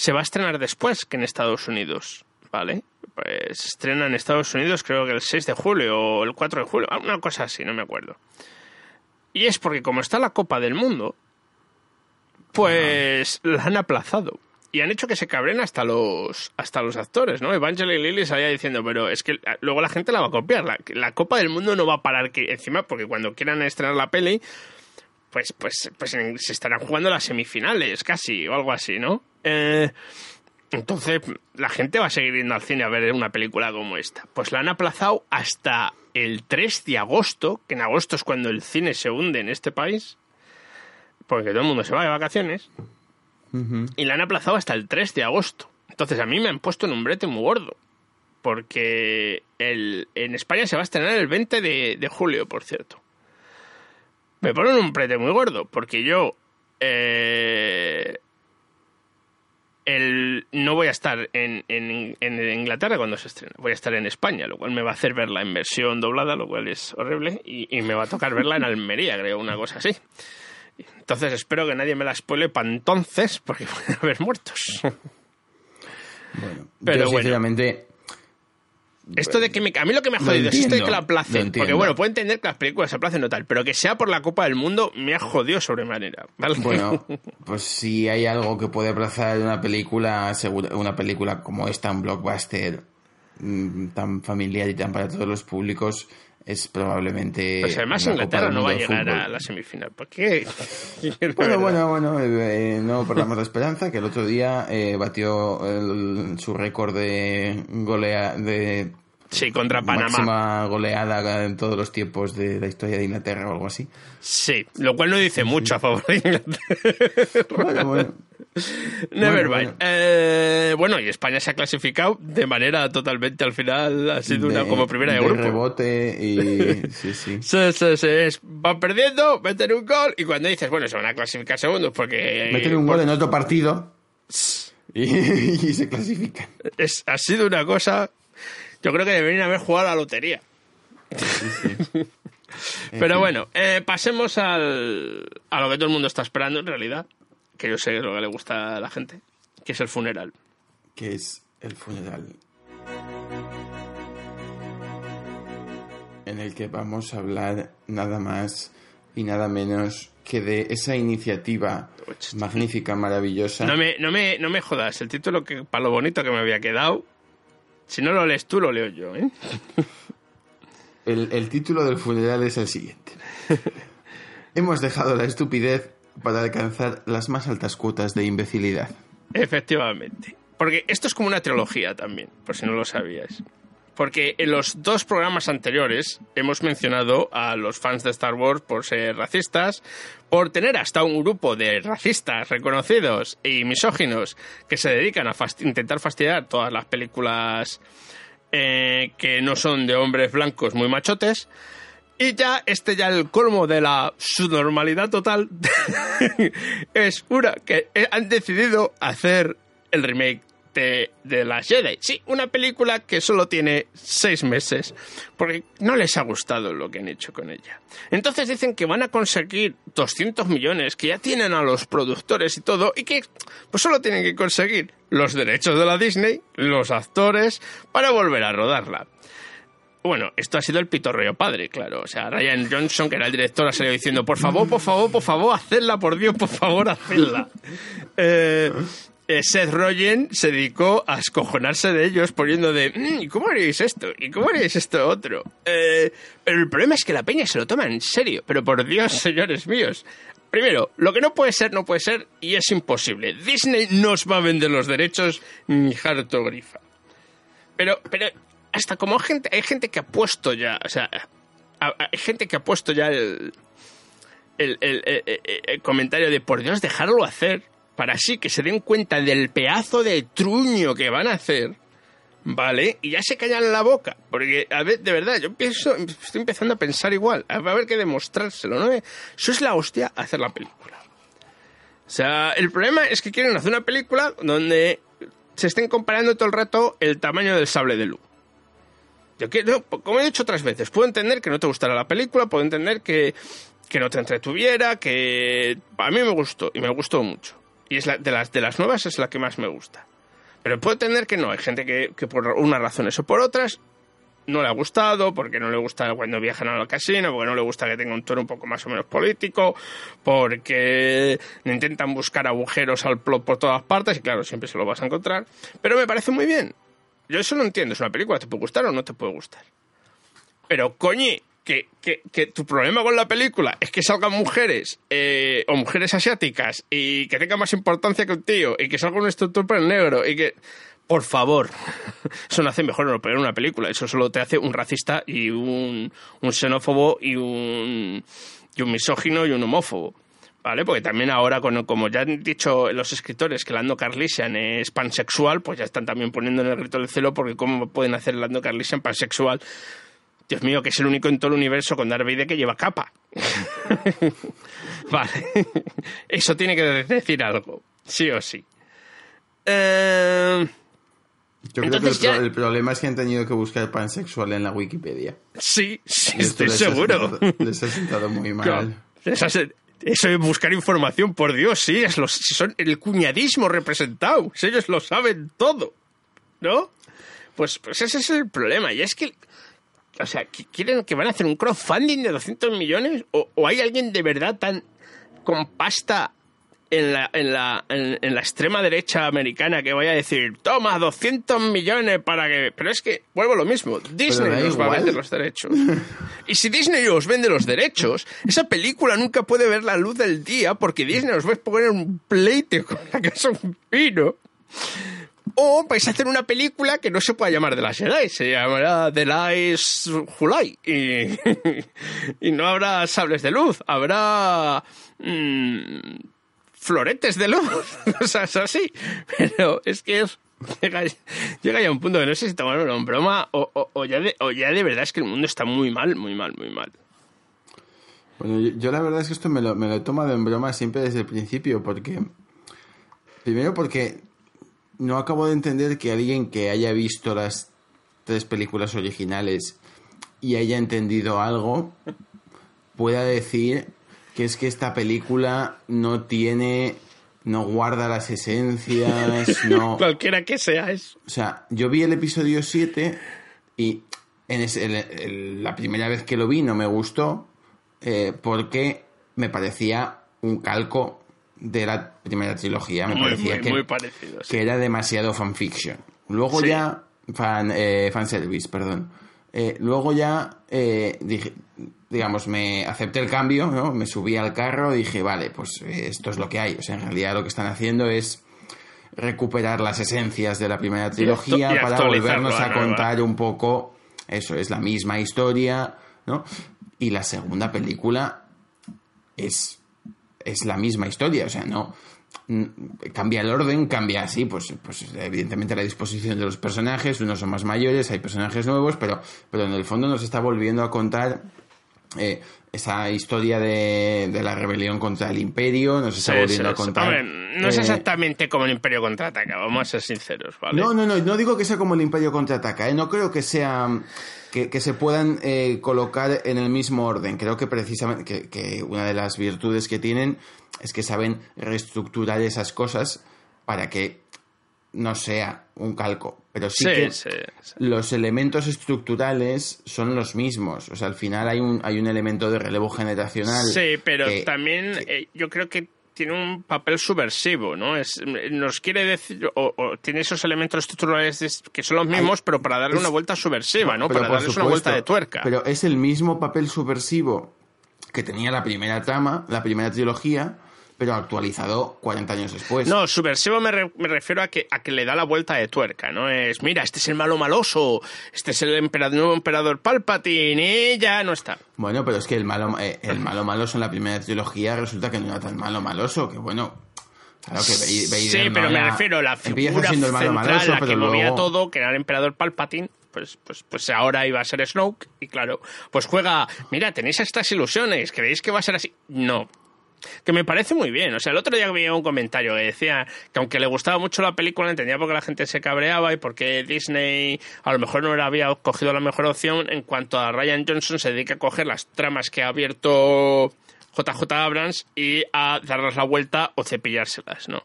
se va a estrenar después que en Estados Unidos, ¿vale? Pues se estrena en Estados Unidos creo que el 6 de julio o el 4 de julio, una cosa así, no me acuerdo. Y es porque como está la Copa del Mundo, pues la han aplazado. Y han hecho que se cabren hasta los hasta los actores, ¿no? Evangeline Lilly salía diciendo, pero es que luego la gente la va a copiar. La, la Copa del Mundo no va a parar que encima, porque cuando quieran estrenar la peli, pues, pues, pues en- se estarán jugando las semifinales, casi, o algo así, ¿no? Eh, entonces, la gente va a seguir yendo al cine a ver una película como esta. Pues la han aplazado hasta el 3 de agosto, que en agosto es cuando el cine se hunde en este país, porque todo el mundo se va de vacaciones, y la han aplazado hasta el 3 de agosto. Entonces, a mí me han puesto en un brete muy gordo, porque el, en España se va a estrenar el 20 de, de julio, por cierto. Me ponen un brete muy gordo, porque yo... eh, el, no voy a estar en, en- en Inglaterra cuando se estrena, voy a estar en España, lo cual me va a hacer verla en versión doblada, lo cual es horrible, y, y me va a tocar verla en Almería, creo, una cosa así. Entonces espero que nadie me la spoile para entonces, porque puede haber muertos. Pero Yo, bueno. Esto de que me, a mí lo que me ha jodido es esto de que la aplacen. Porque bueno, puedo entender que las películas se aplacen o tal, pero que sea por la Copa del Mundo me ha jodido sobremanera. ¿vale? Bueno, pues si hay algo que puede aplazar una película, una película como esta, un blockbuster, mm, tan familiar y tan para todos los públicos, es probablemente. Pues además Inglaterra no va a llegar a la semifinal. ¿Por qué? Bueno, bueno, bueno, eh, eh, no perdamos la esperanza que el otro día eh, batió el- su récord de golea de Sí, contra Panamá. máxima goleada en todos los tiempos de la historia de Inglaterra o algo así. Sí, lo cual no dice mucho a favor de Inglaterra. Bueno, bueno. Never Bueno, mind. Eh, bueno, y España se ha clasificado de manera totalmente al final, ha sido una De- como primera de, grupo. rebote y sí, sí. Sí, sí, sí, van perdiendo, meten un gol y cuando dices, bueno, se van a clasificar segundos porque... Meten un por- gol en otro partido y, y se clasifican. es- ha sido una cosa... Yo creo que deberían haber jugado a la lotería. Pero bueno, eh, pasemos al, a lo que todo el mundo está esperando en realidad, que yo sé lo que le gusta a la gente, que es el funeral. Que es el funeral. En el que vamos a hablar nada más y nada menos que de esa iniciativa magnífica, maravillosa. No me, no, me, no me jodas, el título que para lo bonito que me había quedado, si no lo lees tú, lo leo yo, ¿eh? El, el título del funeral es el siguiente. Hemos dejado la estupidez para alcanzar las más altas cuotas de imbecilidad. Efectivamente. Porque esto es como una trilogía también, por si no lo sabíais. Porque en los dos programas anteriores hemos mencionado a los fans de Star Wars por ser racistas, por tener hasta un grupo de racistas reconocidos y misóginos que se dedican a intentar fastidiar todas las películas eh, que no son de hombres blancos muy machotes. Y ya este ya el colmo de la subnormalidad total es una que han decidido hacer el remake de, de la Jedi. Sí, una película que solo tiene seis meses, porque no les ha gustado lo que han hecho con ella. Entonces dicen que van a conseguir 200 millones, que ya tienen a los productores y todo, y que pues solo tienen que conseguir los derechos de la Disney, los actores, para volver a rodarla. Bueno, esto ha sido el pitorreo padre, claro. O sea, Ryan Johnson, que era el director, ha salido diciendo, por favor, por favor, por favor, hacedla, por Dios, por favor, hacedla. Eh, Seth Rogen se dedicó a escojonarse de ellos poniendo de, "Mm, ¿y cómo haréis esto? ¿Y cómo haréis esto otro? Eh, pero el problema es que la peña se lo toma en serio. Pero por Dios, señores míos. Primero, lo que no puede ser, no puede ser y es imposible. Disney no os va a vender los derechos ni harto grifa. Pero, pero hasta como gente, hay gente que ha puesto ya, o sea, hay gente que ha puesto ya el- el- el- el comentario de por Dios dejarlo hacer para así que se den cuenta del pedazo de truño que van a hacer, ¿vale? Y ya se callan la boca, porque a ver, de verdad, yo pienso, estoy empezando a pensar igual, a ver que demostrárselo, ¿no? Eso es la hostia hacer la película. O sea, el problema es que quieren hacer una película donde se estén comparando todo el rato el tamaño del sable de luz. Yo quiero, como he dicho otras veces, puedo entender que no te gustara la película, puedo entender que, que no te entretuviera, que a mí me gustó y me gustó mucho. Y es la, de, las, de las nuevas es la que más me gusta. Pero puedo entender que no, hay gente que, que por unas razones o por otras no le ha gustado, porque no le gusta cuando viajan al casino, porque no le gusta que tenga un tono un poco más o menos político, porque intentan buscar agujeros al plot por todas partes, y claro, siempre se lo vas a encontrar. Pero me parece muy bien. Yo eso lo entiendo, es una película, te puede gustar o no te puede gustar. Pero coñi, que, que, que tu problema con la película es que salgan mujeres eh, o mujeres asiáticas y que tenga más importancia que un tío y que salga un instructor negro y que... Por favor, eso no hace mejor o peor una película, eso solo te hace un racista y un, xenófobo y un, y un misógino y un homófobo. ¿Vale? Porque también ahora, como ya han dicho los escritores que Lando Carlisian es pansexual, pues ya están también poniendo en el grito del cielo porque cómo pueden hacer Lando Carlisian pansexual. Dios mío, que es el único en todo el universo con Darth Vader que lleva capa. vale. Eso tiene que decir algo, sí o sí. Eh, Yo creo Entonces que el, pro- ya- el problema es que han tenido que buscar pansexual en la Wikipedia. sí, sí, estoy les ha seguro. sentado- les ha sentado muy mal. Claro. Eso es- eso de buscar información, por Dios, sí, es los, son el cuñadismo representado. Ellos lo saben todo. ¿No? Pues, pues ese es el problema. Y es que. O sea, ¿qui- ¿quieren que van a hacer un crowdfunding de 200 millones? ¿O, o hay alguien de verdad tan. con pasta en la, en la, en, en la extrema derecha americana que vaya a decir, toma 200 millones para que... Pero es que, vuelvo a lo mismo, Disney nos va a vender los derechos. y si Disney os vende los derechos, esa película nunca puede ver la luz del día porque Disney os va a poner un pleite con la casa un pino. O vais a hacer una película que no se pueda llamar de las Jedi, se llamará The Lies Hulai. Y, y no habrá sables de luz, habrá mm, floretes de luz, cosas así. Pero es que es- llega, ya un punto que no sé si tomarlo en broma o, o- ya de, o ya de verdad es que el mundo está muy mal, muy mal, muy mal. Bueno, yo, yo la verdad es que esto me lo, me lo he tomado en broma siempre desde el principio, porque. Primero, porque no acabo de entender que alguien que haya visto las tres películas originales y haya entendido algo pueda decir que es que esta película no tiene. no guarda las esencias, no. Cualquiera que sea eso. O sea, yo vi el episodio 7 y en ese- el- el- la primera vez que lo vi no me gustó eh, porque me parecía un calco de la primera trilogía. Me Muy, parecía muy, que, muy parecido. sí. que era demasiado fanfiction. Luego Sí. ya, fan, eh, fanservice, perdón. Eh, luego ya, eh, dije, digamos, me acepté el cambio, ¿no? Me subí al carro y dije, vale, pues eh, esto es lo que hay. O sea, en realidad lo que están haciendo es recuperar las esencias de la primera trilogía y para volvernos a nueva. contar un poco, eso, es la misma historia, ¿no? Y la segunda película es, es la misma historia, o sea, no cambia el orden, cambia así, pues, pues evidentemente la disposición de los personajes, unos son más mayores, hay personajes nuevos, pero, pero en el fondo nos está volviendo a contar eh, esa historia de, de la rebelión contra el imperio, nos está Sí, volviendo sí, a contar... No es eh, exactamente como el Imperio contraataca, vamos a ser sinceros, ¿vale? no, no, no, no digo que sea como el Imperio contraataca, ¿eh? no creo que sea que, que se puedan eh, colocar en el mismo orden. Creo que precisamente que, que una de las virtudes que tienen es que saben reestructurar esas cosas para que no sea un calco, pero sí, Sí, que sí, sí. los elementos estructurales son los mismos. O sea, al final hay un, hay un elemento de relevo generacional. Sí, pero que- también eh, yo creo que tiene un papel subversivo, ¿no? Es, nos quiere decir, o, o tiene esos elementos estructurales que son los mismos, pero para darle es- una vuelta subversiva, ¿no? Para darles una vuelta de tuerca. Pero es el mismo papel subversivo que tenía la primera trama, la primera trilogía, pero actualizado 40 años después. No, subversivo me, re- me refiero a que, a que le da la vuelta de tuerca, ¿no? Es, mira, este es el malo maloso, este es el emperador, nuevo emperador Palpatine, y ya no está. Bueno, pero es que el malo, eh, el malo maloso en la primera trilogía resulta que no era tan malo maloso, que bueno. Claro que Vader Sí, no pero me refiero a la figura siendo el malo central, maloso, la pero que movía luego- todo, que era el emperador Palpatine, pues, pues, pues ahora iba a ser Snoke, y claro, pues juega, mira, tenéis estas ilusiones, ¿creéis que va a ser así? No. Que me parece muy bien. O sea, el otro día veía un comentario que decía que aunque le gustaba mucho la película, entendía por qué la gente se cabreaba y por qué Disney a lo mejor no había cogido la mejor opción en cuanto a Ryan Johnson se dedica a coger las tramas que ha abierto JJ Abrams y a darles la vuelta o cepillárselas, ¿no?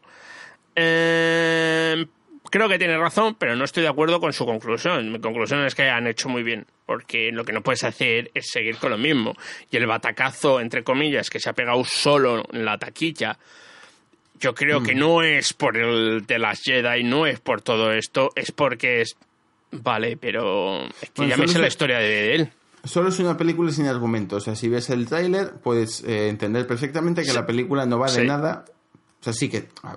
Eh, creo que tiene razón, pero no estoy de acuerdo con su conclusión. Mi conclusión es que han hecho muy bien, porque lo que no puedes hacer es seguir con lo mismo. Y el batacazo, entre comillas, que se ha pegado solo en la taquilla, yo creo que no es por el de las Jedi, no es por todo esto, es porque es... Vale, pero es que Bueno, ya me sé la historia de él. Solo es una película sin argumento. O sea, si ves el tráiler, puedes eh, entender perfectamente que Sí. la película no va de Sí. nada. Sea, sí que ah,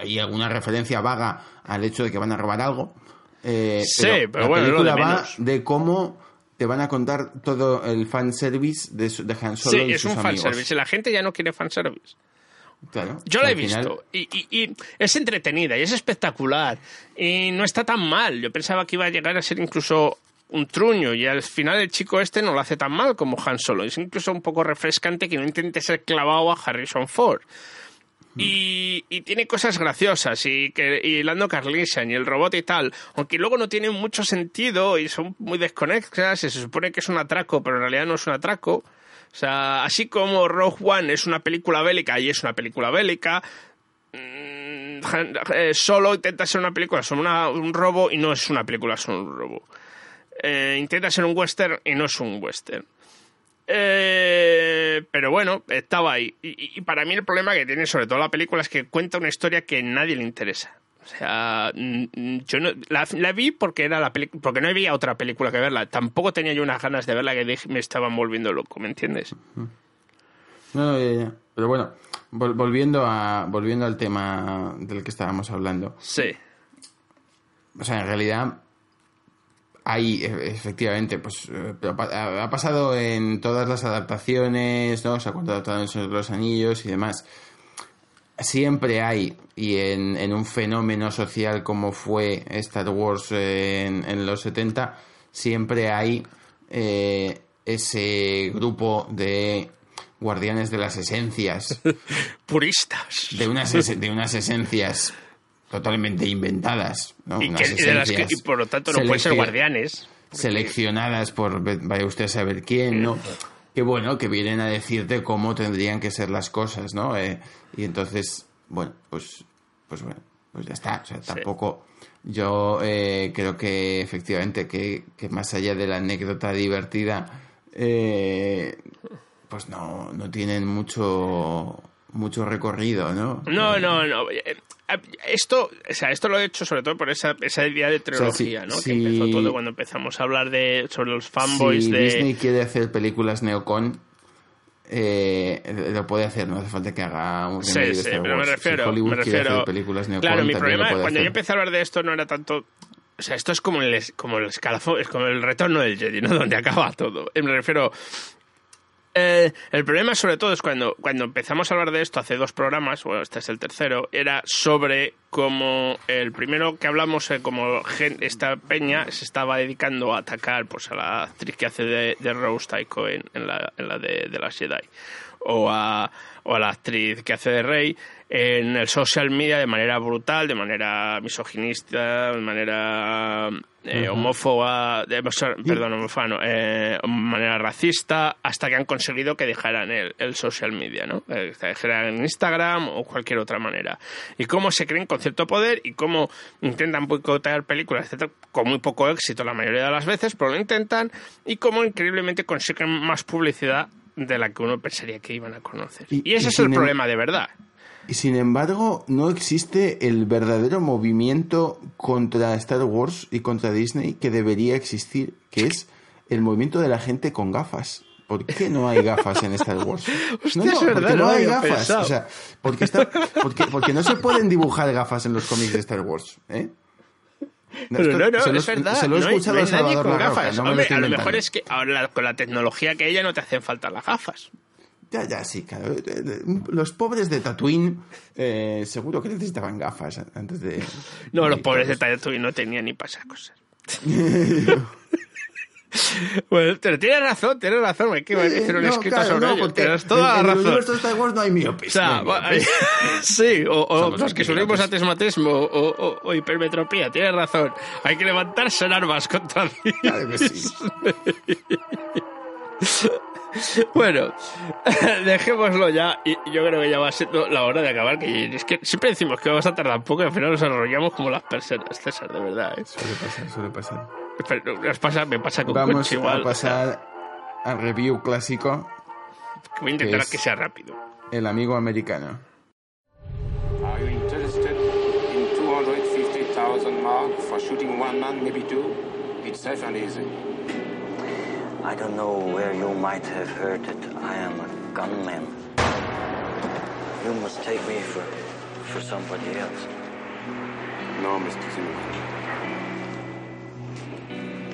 hay alguna referencia vaga al hecho de que van a robar algo. eh, Sí, pero la bueno, lo de película va de cómo te van a contar todo el fanservice de, de Han Solo Sí, y es sus un amigos. fanservice. La gente ya no quiere fanservice. Claro. Yo la he Al final- visto y, y- y es entretenida y es espectacular y no está tan mal. Yo pensaba que iba a llegar a ser incluso un truño y al final el chico este no lo hace tan mal como Han Solo. Es incluso un poco refrescante que no intente ser clavado a Harrison Ford. Y, y tiene cosas graciosas y, que, y Lando Carlisian y el robot y tal, aunque luego no tienen mucho sentido y son muy desconexas y se supone que es un atraco, pero en realidad no es un atraco. O sea, así como Rogue One es una película bélica y es una película bélica, mm, eh, solo intenta ser una película sobre una- un robo y no es una película sobre un robo. Eh, intenta ser un western y no es un western. Eh, pero bueno, estaba ahí. Y, y para mí el problema que tiene sobre todo la película es que cuenta una historia que a nadie le interesa. O sea, mm, yo no, la, la vi porque era la porque no había otra película que verla. Tampoco tenía yo unas ganas de verla que me estaban volviendo loco, ¿me entiendes? No, no, ya, ya. Pero bueno, vol- volviendo, a, volviendo al tema del que estábamos hablando. Sí. O sea, en realidad hay e- efectivamente, pues eh, ha pasado en todas las adaptaciones, ¿no? Se ha todo en los Anillos y demás. Siempre hay, y en, en un fenómeno social como fue Star Wars en, en los 70, siempre hay eh, ese grupo de guardianes de las esencias. Puristas. De unas, de unas esencias totalmente inventadas. ¿no? Y, que, de las que- y por lo tanto no pueden ser guardianes. Seleccionadas por vaya usted a saber quién, ¿no? Que bueno, que vienen a decirte cómo tendrían que ser las cosas, ¿no? Eh, y entonces, bueno, pues, pues bueno, pues ya está. O sea, tampoco. Yo eh, creo que efectivamente que, que más allá de la anécdota divertida, eh, pues no, no tienen mucho mucho recorrido, ¿no? No, no, no. Esto, o sea, esto lo he hecho sobre todo por esa, esa idea de trilogía, si- ¿no? si- Que empezó todo cuando empezamos a hablar de sobre los fanboys si de. Disney quiere hacer películas neocon, eh, lo puede hacer, no hace falta que haga un Sí, remake de sí, Star pero me Wars. Si refiero, Hollywood me quiere refiero. hacer películas neocon, claro, mi problema cuando yo hacer. empecé a hablar de esto no era tanto. O sea, esto es como el, como el escalafón, es como el retorno del Jedi, ¿no? Donde acaba todo. Me refiero. Eh, el problema sobre todo es cuando, cuando empezamos a hablar de esto hace dos programas, bueno, este es el tercero, era sobre cómo el primero que hablamos, eh, como esta peña se estaba dedicando a atacar pues, a la actriz que hace de, Rose Tycho en, la, en la de, de las Jedi, o a, o a la actriz que hace de Rey en el social media de manera brutal, de manera misoginista, de manera eh, homófoba, de- perdón, homófoba, no, eh, de manera racista, hasta que han conseguido que dejaran el, el social media, ¿no? Eh, que dejaran Instagram o cualquier otra manera. Y cómo se creen con cierto poder y cómo intentan boicotear películas, etcétera, con muy poco éxito la mayoría de las veces, pero lo intentan, y cómo increíblemente consiguen más publicidad de la que uno pensaría que iban a conocer. Y, Y- ese y es el em- problema de verdad. Y sin embargo, no existe el verdadero movimiento contra Star Wars y contra Disney que debería existir, que es el movimiento de la gente con gafas. ¿Por qué no hay gafas en Star Wars? Hostia, no, no, es verdad, porque no no hay gafas. pensado. O sea, porque, está, porque, porque no se pueden dibujar gafas en los cómics de Star Wars. ¿eh? Pero esto no, no, se lo- es verdad. Se lo he no hay- escuchado no a hay nadie con gafas. no me lo a lo mejor es que ahora con la tecnología que ella no te hacen falta las gafas. Ya, ya, sí, claro. Eh, eh, Los pobres de Tatooine eh, seguro que necesitaban gafas antes de... No, los pobres de Tatooine no tenían ni pasar cosas. Bueno, pero tienes razón, tienes razón. Hay que hacer un Eh, escrito claro, sobre no, ello. Tienes toda en- la en razón. universo de Star Wars no hay miopes. O sea, no hay miopes. sí, o, o los que antipilates. sufrimos atismatismo o, o- o hipermetropía, tienes razón. Hay que levantarse en armas contra Claro que sí. Bueno, dejémoslo ya y yo creo que ya va siendo la hora de acabar. Que es que siempre decimos que vamos a tardar poco y al final nos enrollamos como las personas, César, de verdad. ¿eh? Suele pasar, suele pasar. Pero nos pasa, me pasa con Vamos Conchi igual. a pasar al review clásico, Voy a intentar que es- que sea rápido. El amigo americano. Are you interested in 250,000 mark for shooting one man, maybe two? It's safe and easy. I don't know where you might have heard it. I am a gunman. You must take me for for somebody else. No, Mr. Zimmerman.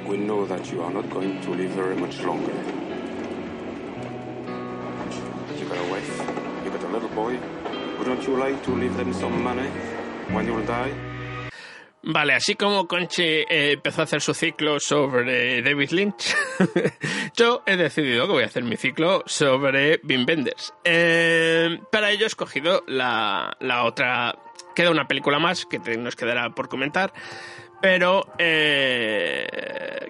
We know that you are not going to live very much longer. You got a wife, you got a little boy. Wouldn't you like to leave them some money when you'll die? Vale, así como Conchi eh, empezó a hacer su ciclo sobre David Lynch, yo he decidido que voy a hacer mi ciclo sobre Wim Wenders. Eh, para ello he escogido la, la otra... Queda una película más que nos quedará por comentar, pero eh,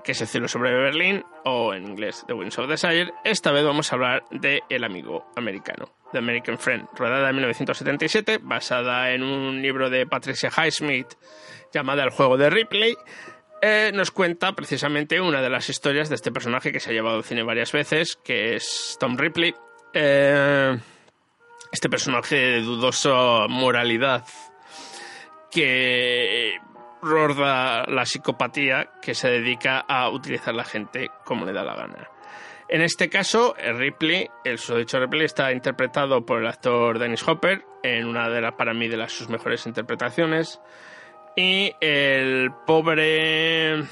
que es el cielo sobre Berlín, o en inglés The Winds of Desire. Esta vez vamos a hablar de El amigo americano, The American Friend, rodada en 1977, basada en un libro de Patricia Highsmith llamada El juego de Ripley. eh, nos cuenta precisamente una de las historias de este personaje que se ha llevado al cine varias veces, que es Tom Ripley, eh, este personaje de dudosa moralidad que roda la psicopatía que se dedica a utilizar la gente como le da la gana. En este caso, Ripley, el susodicho Ripley, está interpretado por el actor Dennis Hopper en una de las, para mí, de las sus mejores interpretaciones. Y el pobre.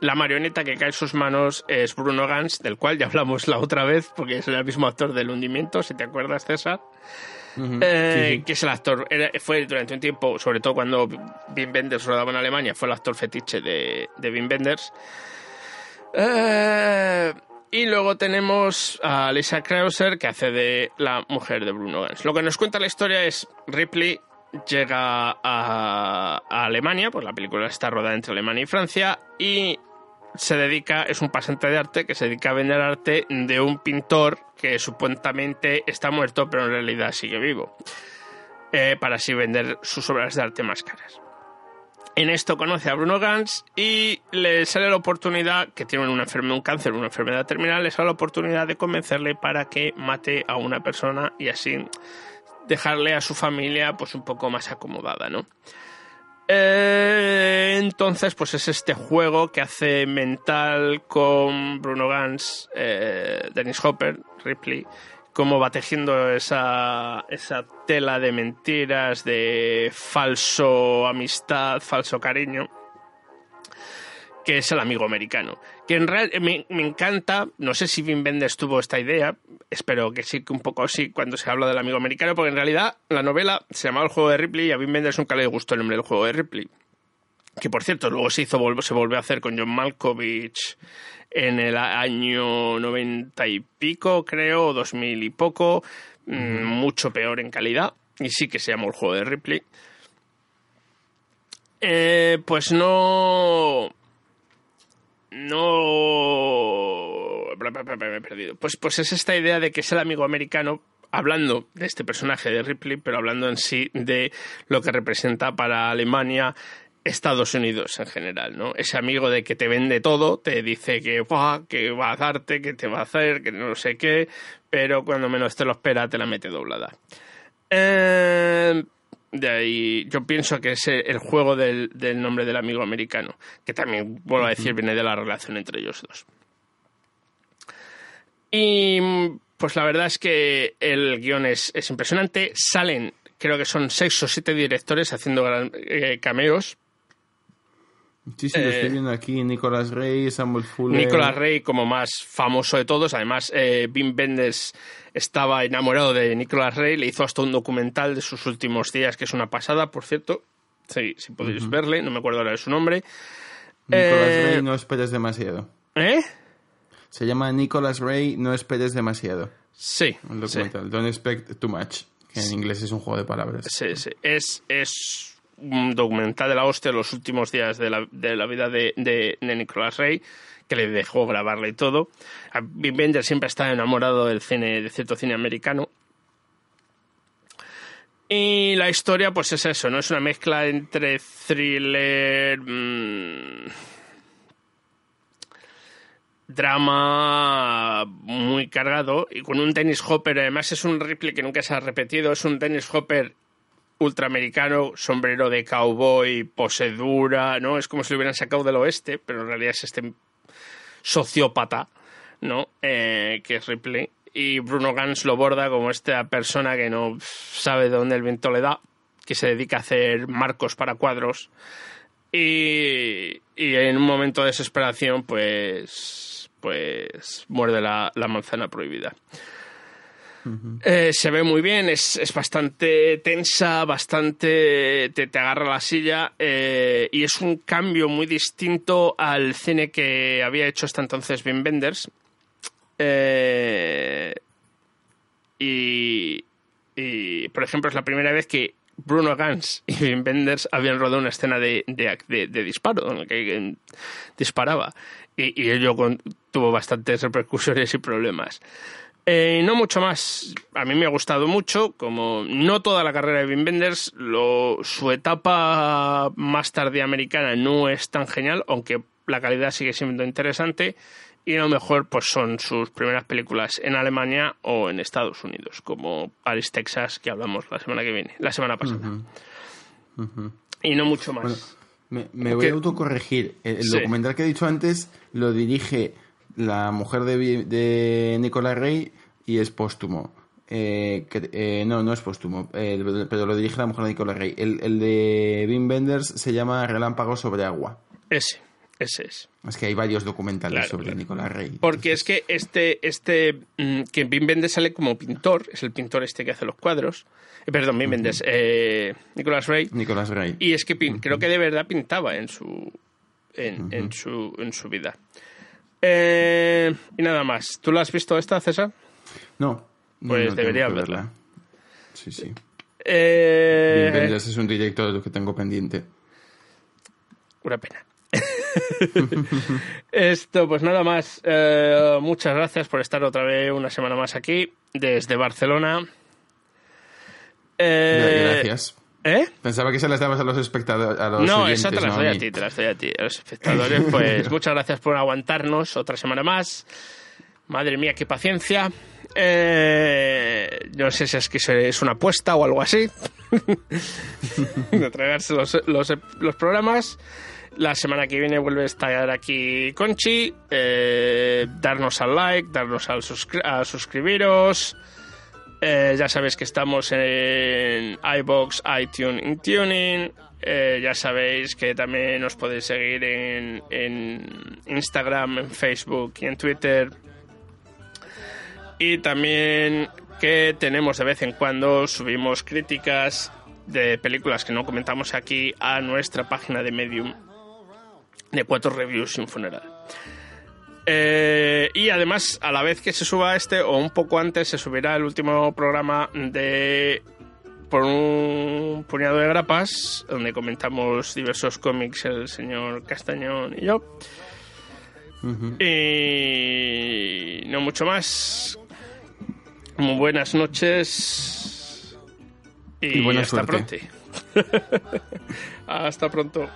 La marioneta que cae en sus manos es Bruno Gans, del cual ya hablamos la otra vez, porque es el mismo actor del hundimiento, si te acuerdas, César. Eh, Sí, sí. que es el actor, era- fue durante un tiempo, sobre todo cuando Wim Wenders rodaba en Alemania, fue el actor fetiche de, de Wim Wenders. Eh, y luego tenemos a Lisa Krauser, que hace de la mujer de Bruno Gans. Lo que nos cuenta la historia es Ripley llega a, a Alemania, pues la película está rodada entre Alemania y Francia, y se dedica, es un pasante de arte que se dedica a vender arte de un pintor que supuestamente está muerto, pero en realidad sigue vivo, eh, para así vender sus obras de arte más caras. En esto conoce a Bruno Gans y le sale la oportunidad, que tiene un cáncer, una enfermedad terminal, le sale la oportunidad de convencerle para que mate a una persona y así dejarle a su familia pues un poco más acomodada, ¿no? Eh, entonces, pues es este juego que hace mental con Bruno Gans, eh, Dennis Hopper, Ripley, cómo va tejiendo esa, esa tela de mentiras, de falso amistad, falso cariño, que es el amigo americano. Que en real, me, me encanta, no sé si Wim Wenders tuvo esta idea, espero que sí, que un poco sí, cuando se habla del amigo americano, porque en realidad la novela se llamaba El juego de Ripley y a Wim Wenders nunca le gustó el nombre del juego de Ripley. Que por cierto, luego se hizo, se volvió a hacer con John Malkovich en el año 90 y pico, creo, o 2000 y poco, mm, mucho peor en calidad, y sí que se llamó el juego de Ripley. Eh, pues no. No. Me he perdido. Pues, pues es esta idea de que es el amigo americano, hablando de este personaje de Ripley, pero hablando en sí de lo que representa para Alemania. Estados Unidos en general, ¿no? Ese amigo de que te vende todo, te dice que, "Buah, que va a darte, que te va a hacer, que no sé qué, pero cuando menos te lo espera te la mete doblada. Eh, de ahí yo pienso que es el juego del, del nombre del amigo americano, que también, vuelvo a decir, viene de la relación entre ellos dos. Y pues la verdad es que el guion es, es impresionante. Salen, creo que son seis o siete directores haciendo gran- eh, cameos. Sí, sí, lo Eh, estoy viendo aquí. Nicolas Rey, Samuel Fuller. Nicolas Rey como más famoso de todos. Además, eh, Wim Wenders estaba enamorado de Nicolas Rey. Le hizo hasta un documental de sus últimos días, que es una pasada, por cierto. Sí, si podéis verle, no me acuerdo ahora de su nombre. Nicolas Eh, Rey, no esperes demasiado. ¿Eh? Se llama Nicolas Rey, no esperes demasiado. Sí. El documental. Don't expect too much. Que en inglés es un juego de palabras. Sí, sí. Es, es un documental de la hostia los últimos días de la, de la vida de, de, de Nicolas Rey, que le dejó grabarle y todo. Wim Wenders siempre está enamorado del cine, de cierto cine americano. Y la historia, pues es eso, ¿no? Es una mezcla entre thriller, mm, drama muy cargado y con un Dennis Hopper. Además, es un Ripley que nunca se ha repetido. Es un Dennis Hopper ultraamericano, sombrero de cowboy, pose dura, ¿no? Es como si lo hubieran sacado del oeste, pero en realidad es este sociópata, ¿no? Eh, que es Ripley. Y Bruno Gans lo borda como esta persona que no sabe de dónde el viento le da, que se dedica a hacer marcos para cuadros. Y, y en un momento de desesperación, pues, pues muerde la, la manzana prohibida. Eh, se ve muy bien, es, es bastante tensa, bastante. te, agarra la silla eh, y es un cambio muy distinto al cine que había hecho hasta entonces Wim Wenders. Eh, y, por ejemplo, es la primera vez que Bruno Gans y Wim Wenders habían rodado una escena de, disparo, en la que disparaba. Y, y ello tuvo bastantes repercusiones y problemas. Eh, no mucho más. A mí me ha gustado mucho, como no toda la carrera de Wim Wenders, lo, su etapa más tardía americana no es tan genial, aunque la calidad sigue siendo interesante. y a lo mejor pues son sus primeras películas en Alemania o en Estados Unidos, como Paris, Texas, que hablamos la semana que viene, la semana pasada. Y no mucho más. Bueno, me, me voy a autocorregir. El, el Sí. documental que he dicho antes lo dirige la mujer de, de Nicolas Rey y es póstumo. Eh, que- eh, no, no es póstumo, eh, pero lo dirige la mujer de Nicolas Rey. El, el de Wim Wenders se llama Relámpago sobre agua. Ese, ese es. Es que hay varios documentales Claro, sobre claro. Nicolas Rey. Porque es que este, este mm, que Wim Wenders sale como pintor, es el pintor este que hace los cuadros. Eh, perdón, Wim Wenders, eh, Nicolas Rey. Nicolas Rey. Y es que creo que de verdad pintaba en su, en, en su, en su vida. Eh, y nada más. ¿Tú la has visto esta, César? No. no, Pues no debería que verla. Sí, sí. Eh, Wenders es un director de los que tengo pendiente. Una pena. Esto, pues nada más. Eh, muchas gracias por estar otra vez una semana más aquí, desde Barcelona. Eh, Gracias. ¿Eh? Pensaba que se las dabas a los espectadores. A los No, oyentes, esa te las no doy a mí. ti, te las doy a ti. A los espectadores, pues muchas gracias por aguantarnos otra semana más. Madre mía, qué paciencia. Eh, no sé si es que es una apuesta o algo así. de tragarse los, los, programas. La semana que viene vuelve a estar aquí Conchi. Eh, darnos al like, darnos al suscri- a suscribiros. Eh, ya sabéis que estamos en iBox, iTunes, Intuning. Ya sabéis que también os podéis seguir en, en Instagram, en Facebook y en Twitter. Y también que tenemos de vez en cuando, subimos críticas de películas que no comentamos aquí a nuestra página de Medium de cuatro reviews y un funeral. Eh, y además, a la vez que se suba este, o un poco antes, se subirá el último programa de Por un puñado de grapas, donde comentamos diversos cómics el señor Castañón y yo. Y no mucho más. Muy buenas noches. Y, Y buena hasta suerte. pronto. hasta pronto.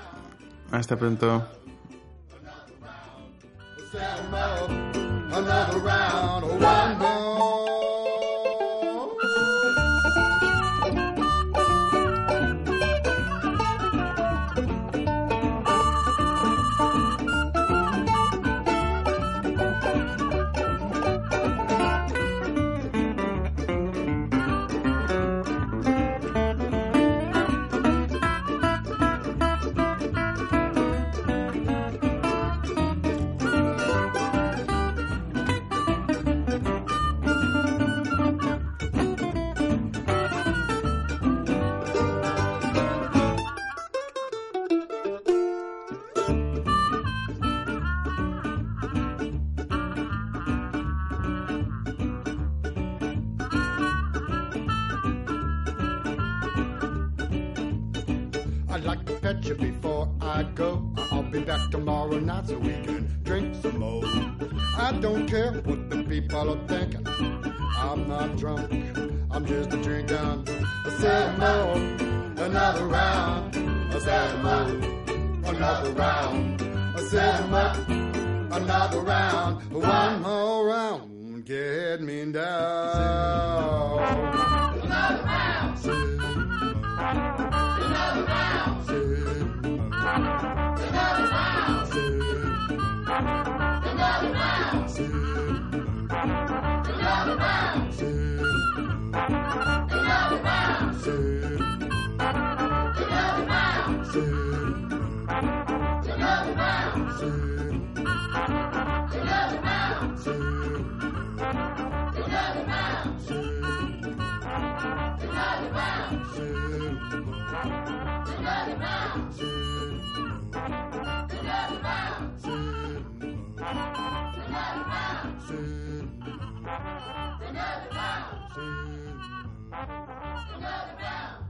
Hasta pronto. Another round of one people are thinking. I'm not drunk, I'm just a drinking. I said more, another round. I said more, another round. I said more, another round. One more round, get me down. Another round. Another round. Another round.